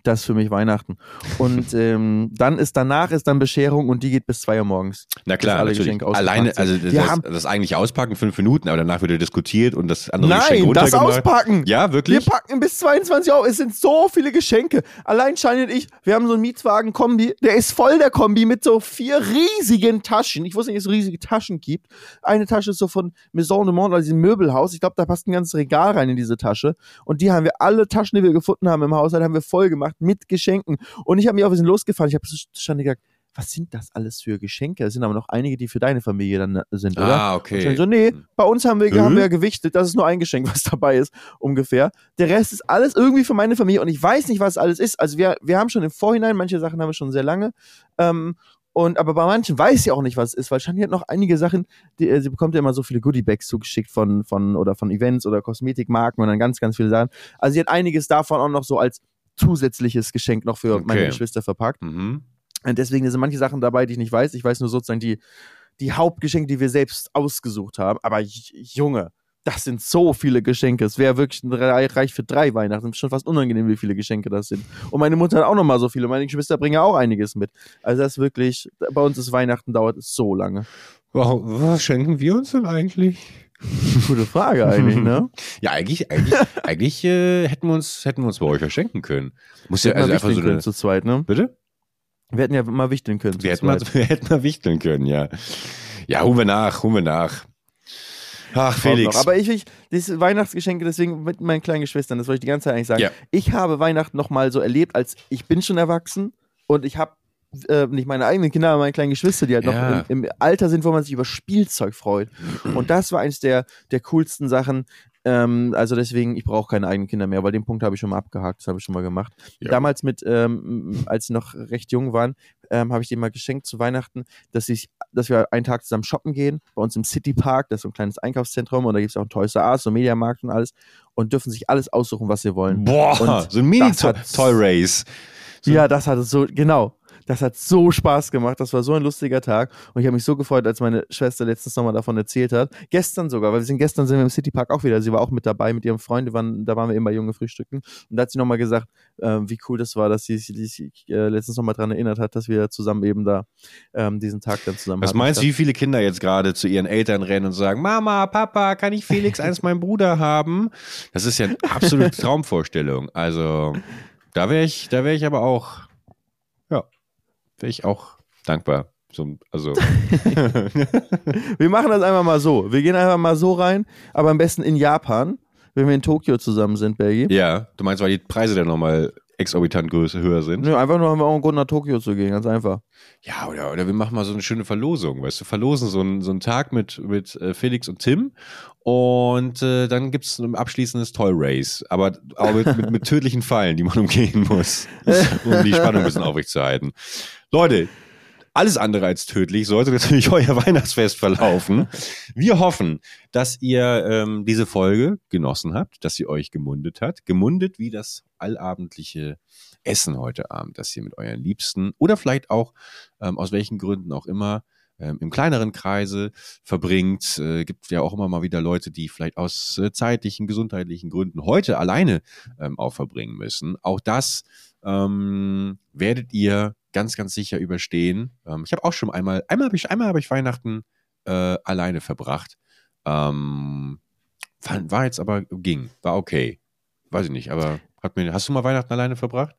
Das ist für mich Weihnachten. Und ähm, dann ist danach ist dann Bescherung und die geht bis 2 Uhr morgens. Na klar, alle natürlich. Alleine, also das, Wir das, das eigentliche Auspacken fünf Minuten, aber danach wird diskutiert und das andere Geschenk Nein, das runtergemalt. auspacken! Ja, Wir wirklich? packen bis 22 Euro. Es sind so viele Geschenke. Allein Shani und ich, wir haben so einen Mietwagen-Kombi. Der ist voll, der Kombi, mit so vier riesigen Taschen. Ich wusste nicht, dass es riesige Taschen gibt. Eine Tasche ist so von Maison de Monde, also diesem Möbelhaus. Ich glaube, da passt ein ganzes Regal rein in diese Tasche. Und die haben wir, alle Taschen, die wir gefunden haben im Haushalt, haben wir voll gemacht mit Geschenken. Und ich habe mich auch ein bisschen losgefahren. Ich habe zu Shani gesagt, was sind das alles für Geschenke? Es sind aber noch einige, die für deine Familie dann äh, sind, oder? Ah, Und okay. Shani so, nee, bei uns haben wir, Mhm. haben wir gewichtet, das ist nur ein Geschenk, was dabei ist, ungefähr. Der Rest ist alles irgendwie für meine Familie und ich weiß nicht, was alles ist. Also wir, wir haben schon im Vorhinein, manche Sachen haben wir schon sehr lange. Ähm, Und aber bei manchen weiß sie auch nicht, was es ist, weil Shani hat noch einige Sachen, die, äh, sie bekommt ja immer so viele Goodiebags zugeschickt von, von oder von Events oder Kosmetikmarken und dann ganz, ganz viele Sachen. Also sie hat einiges davon auch noch so als zusätzliches Geschenk noch für meine Okay. Geschwister verpackt. Mhm. Und deswegen sind manche Sachen dabei, die ich nicht weiß. Ich weiß nur sozusagen die, die Hauptgeschenke, die wir selbst ausgesucht haben. Aber Junge, das sind so viele Geschenke. Es wäre wirklich reich für drei Weihnachten. Es ist schon fast unangenehm, wie viele Geschenke das sind. Und meine Mutter hat auch noch mal so viele. Meine Geschwister bringen ja auch einiges mit. Also das ist wirklich, bei uns ist Weihnachten dauert es so lange. Wow, was schenken wir uns denn eigentlich? Gute Frage eigentlich, ne? Ja, eigentlich, eigentlich, eigentlich äh, hätten wir uns, hätten wir uns bei euch verschenken können. Muss ja also einfach so eine, zu zweit, ne? bitte? Wir hätten ja mal wichteln können. Wir hätten, mal, wir hätten mal wichteln können, ja. Ja, holen wir nach, holen wir nach. Ach, Felix. Aber ich, ich diese Weihnachtsgeschenke deswegen mit meinen kleinen Geschwistern, das wollte ich die ganze Zeit eigentlich sagen. Ja. Ich habe Weihnachten noch mal so erlebt, als ich bin schon erwachsen und ich habe äh, nicht meine eigenen Kinder, aber meine kleinen Geschwister, die halt Ja. noch im, im Alter sind, wo man sich über Spielzeug freut. Und das war eines der, der coolsten Sachen. Ähm, also deswegen, ich brauche keine eigenen Kinder mehr, weil den Punkt habe ich schon mal abgehakt, das habe ich schon mal gemacht. Ja. Damals mit, ähm, als sie noch recht jung waren, ähm, habe ich denen mal geschenkt zu Weihnachten, dass, ich, dass wir einen Tag zusammen shoppen gehen, bei uns im City Park, das ist so ein kleines Einkaufszentrum und da gibt es auch ein Toys R Us, so ein Mediamarkt und alles und dürfen sich alles aussuchen, was sie wollen. Boah, Und so ein Mini-Toy-Race. So- Ja, das hat so, genau. Das hat so Spaß gemacht. Das war so ein lustiger Tag. Und ich habe mich so gefreut, als meine Schwester letztens nochmal davon erzählt hat. Gestern sogar, weil wir sind gestern sind wir im Citypark auch wieder. Sie war auch mit dabei mit ihrem Freund. Waren, da waren wir eben bei Junge Frühstücken. Und da hat sie nochmal gesagt, ähm, wie cool das war, dass sie sich äh, letztens nochmal dran erinnert hat, dass wir zusammen eben da ähm, diesen Tag dann zusammen Was hatten. meinst du, wie viele Kinder jetzt gerade zu ihren Eltern rennen und sagen, Mama, Papa, kann ich Felix als meinen Bruder haben? Das ist ja eine absolute Traumvorstellung. Also, da wäre ich, da wäre ich aber auch, wäre ich auch dankbar. So, also, Wir machen das einfach mal so. Wir gehen einfach mal so rein, aber am besten in Japan, wenn wir in Tokio zusammen sind, Belgi. ja, du meinst, weil die Preise dann nochmal exorbitant größer, höher sind? Nö, einfach nur haben wir auch einen Grund nach Tokio zu gehen, ganz einfach. Ja, oder, oder wir machen mal so eine schöne Verlosung, weißt du, verlosen so einen, so einen Tag mit, mit äh, Felix und Tim und äh, dann gibt es ein abschließendes Toy Race, aber auch mit, mit, mit tödlichen Fallen, die man umgehen muss, um die Spannung ein bisschen aufrechtzuerhalten. Leute, alles andere als tödlich sollte natürlich euer Weihnachtsfest verlaufen. Wir hoffen, dass ihr ähm, diese Folge genossen habt, dass sie euch gemundet hat. Gemundet wie das allabendliche Essen heute Abend, das ihr mit euren Liebsten oder vielleicht auch ähm, aus welchen Gründen auch immer ähm, im kleineren Kreise verbringt. Äh, gibt ja auch immer mal wieder Leute, die vielleicht aus äh, zeitlichen, gesundheitlichen Gründen heute alleine ähm, auch verbringen müssen. Auch das ähm, werdet ihr ganz, ganz sicher überstehen. Ähm, ich habe auch schon einmal, einmal habe ich, einmal habe ich Weihnachten äh, alleine verbracht. Ähm, war, war jetzt aber ging, war okay. Weiß ich nicht, aber hat mir, hast du mal Weihnachten alleine verbracht?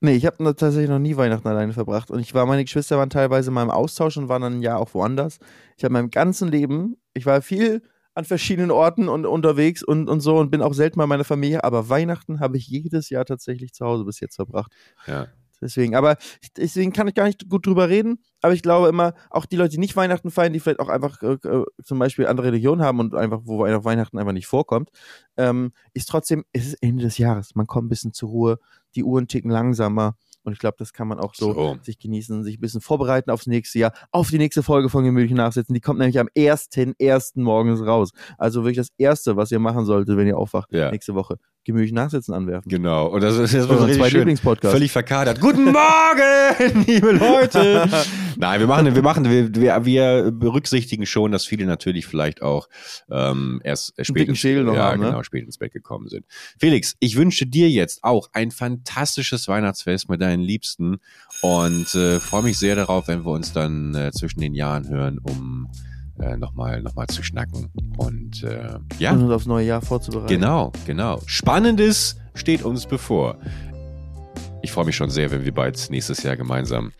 Nee, ich habe tatsächlich noch nie Weihnachten alleine verbracht. Und ich war, meine Geschwister waren teilweise mal im Austausch und waren dann ein Jahr auch woanders. Ich habe meinem ganzen Leben, ich war viel an verschiedenen Orten und unterwegs und, und so und bin auch selten mal meiner Familie, aber Weihnachten habe ich jedes Jahr tatsächlich zu Hause bis jetzt verbracht. Ja. Deswegen, aber deswegen kann ich gar nicht gut drüber reden. Aber ich glaube immer, auch die Leute, die nicht Weihnachten feiern, die vielleicht auch einfach äh, äh, zum Beispiel andere Religionen haben und einfach, wo einfach Weihnachten einfach nicht vorkommt, ähm, ist trotzdem, es ist Ende des Jahres. Man kommt ein bisschen zur Ruhe, die Uhren ticken langsamer. Und ich glaube, das kann man auch so, So. sich genießen, sich ein bisschen vorbereiten aufs nächste Jahr, auf die nächste Folge von Gemütlich nachsetzen. Die kommt nämlich am 1.1. morgens raus. Also wirklich das Erste, was ihr machen solltet, wenn ihr aufwacht, Ja. nächste Woche. Gemütlich nachsetzen anwerfen. Genau. Und das ist, Unsere richtig zwei schön. Lieblingspodcasts. Völlig verkadert. Guten Morgen, liebe Leute. Nein, wir machen, wir machen, wir, wir, wir berücksichtigen schon, dass viele natürlich vielleicht auch ähm, erst äh, spät, ins, Schädel noch ja, haben, ne? genau, spät ins Bett gekommen sind. Felix, ich wünsche dir jetzt auch ein fantastisches Weihnachtsfest mit deinen Liebsten und äh, freue mich sehr darauf, wenn wir uns dann äh, zwischen den Jahren hören, um äh, nochmal noch mal zu schnacken. Und äh, ja. Und uns aufs neue Jahr vorzubereiten. Genau, genau. Spannendes steht uns bevor. Ich freue mich schon sehr, wenn wir bald nächstes Jahr gemeinsam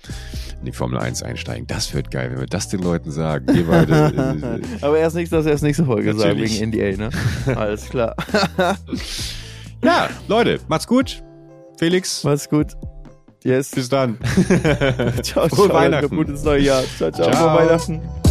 in die Formel 1 einsteigen. Das wird geil, wenn wir das den Leuten sagen. Wir beide. äh, Aber erst nächstes, erst nächste Folge sagen, wegen NDA, ne? Alles klar. ja, Leute, macht's gut. Felix, Mach's gut. Yes. bis dann. Ciao, Frohe ciao. Weihnachten. Gutes neue Jahr. Ciao, ciao. Ciao. Frohe Weihnachten.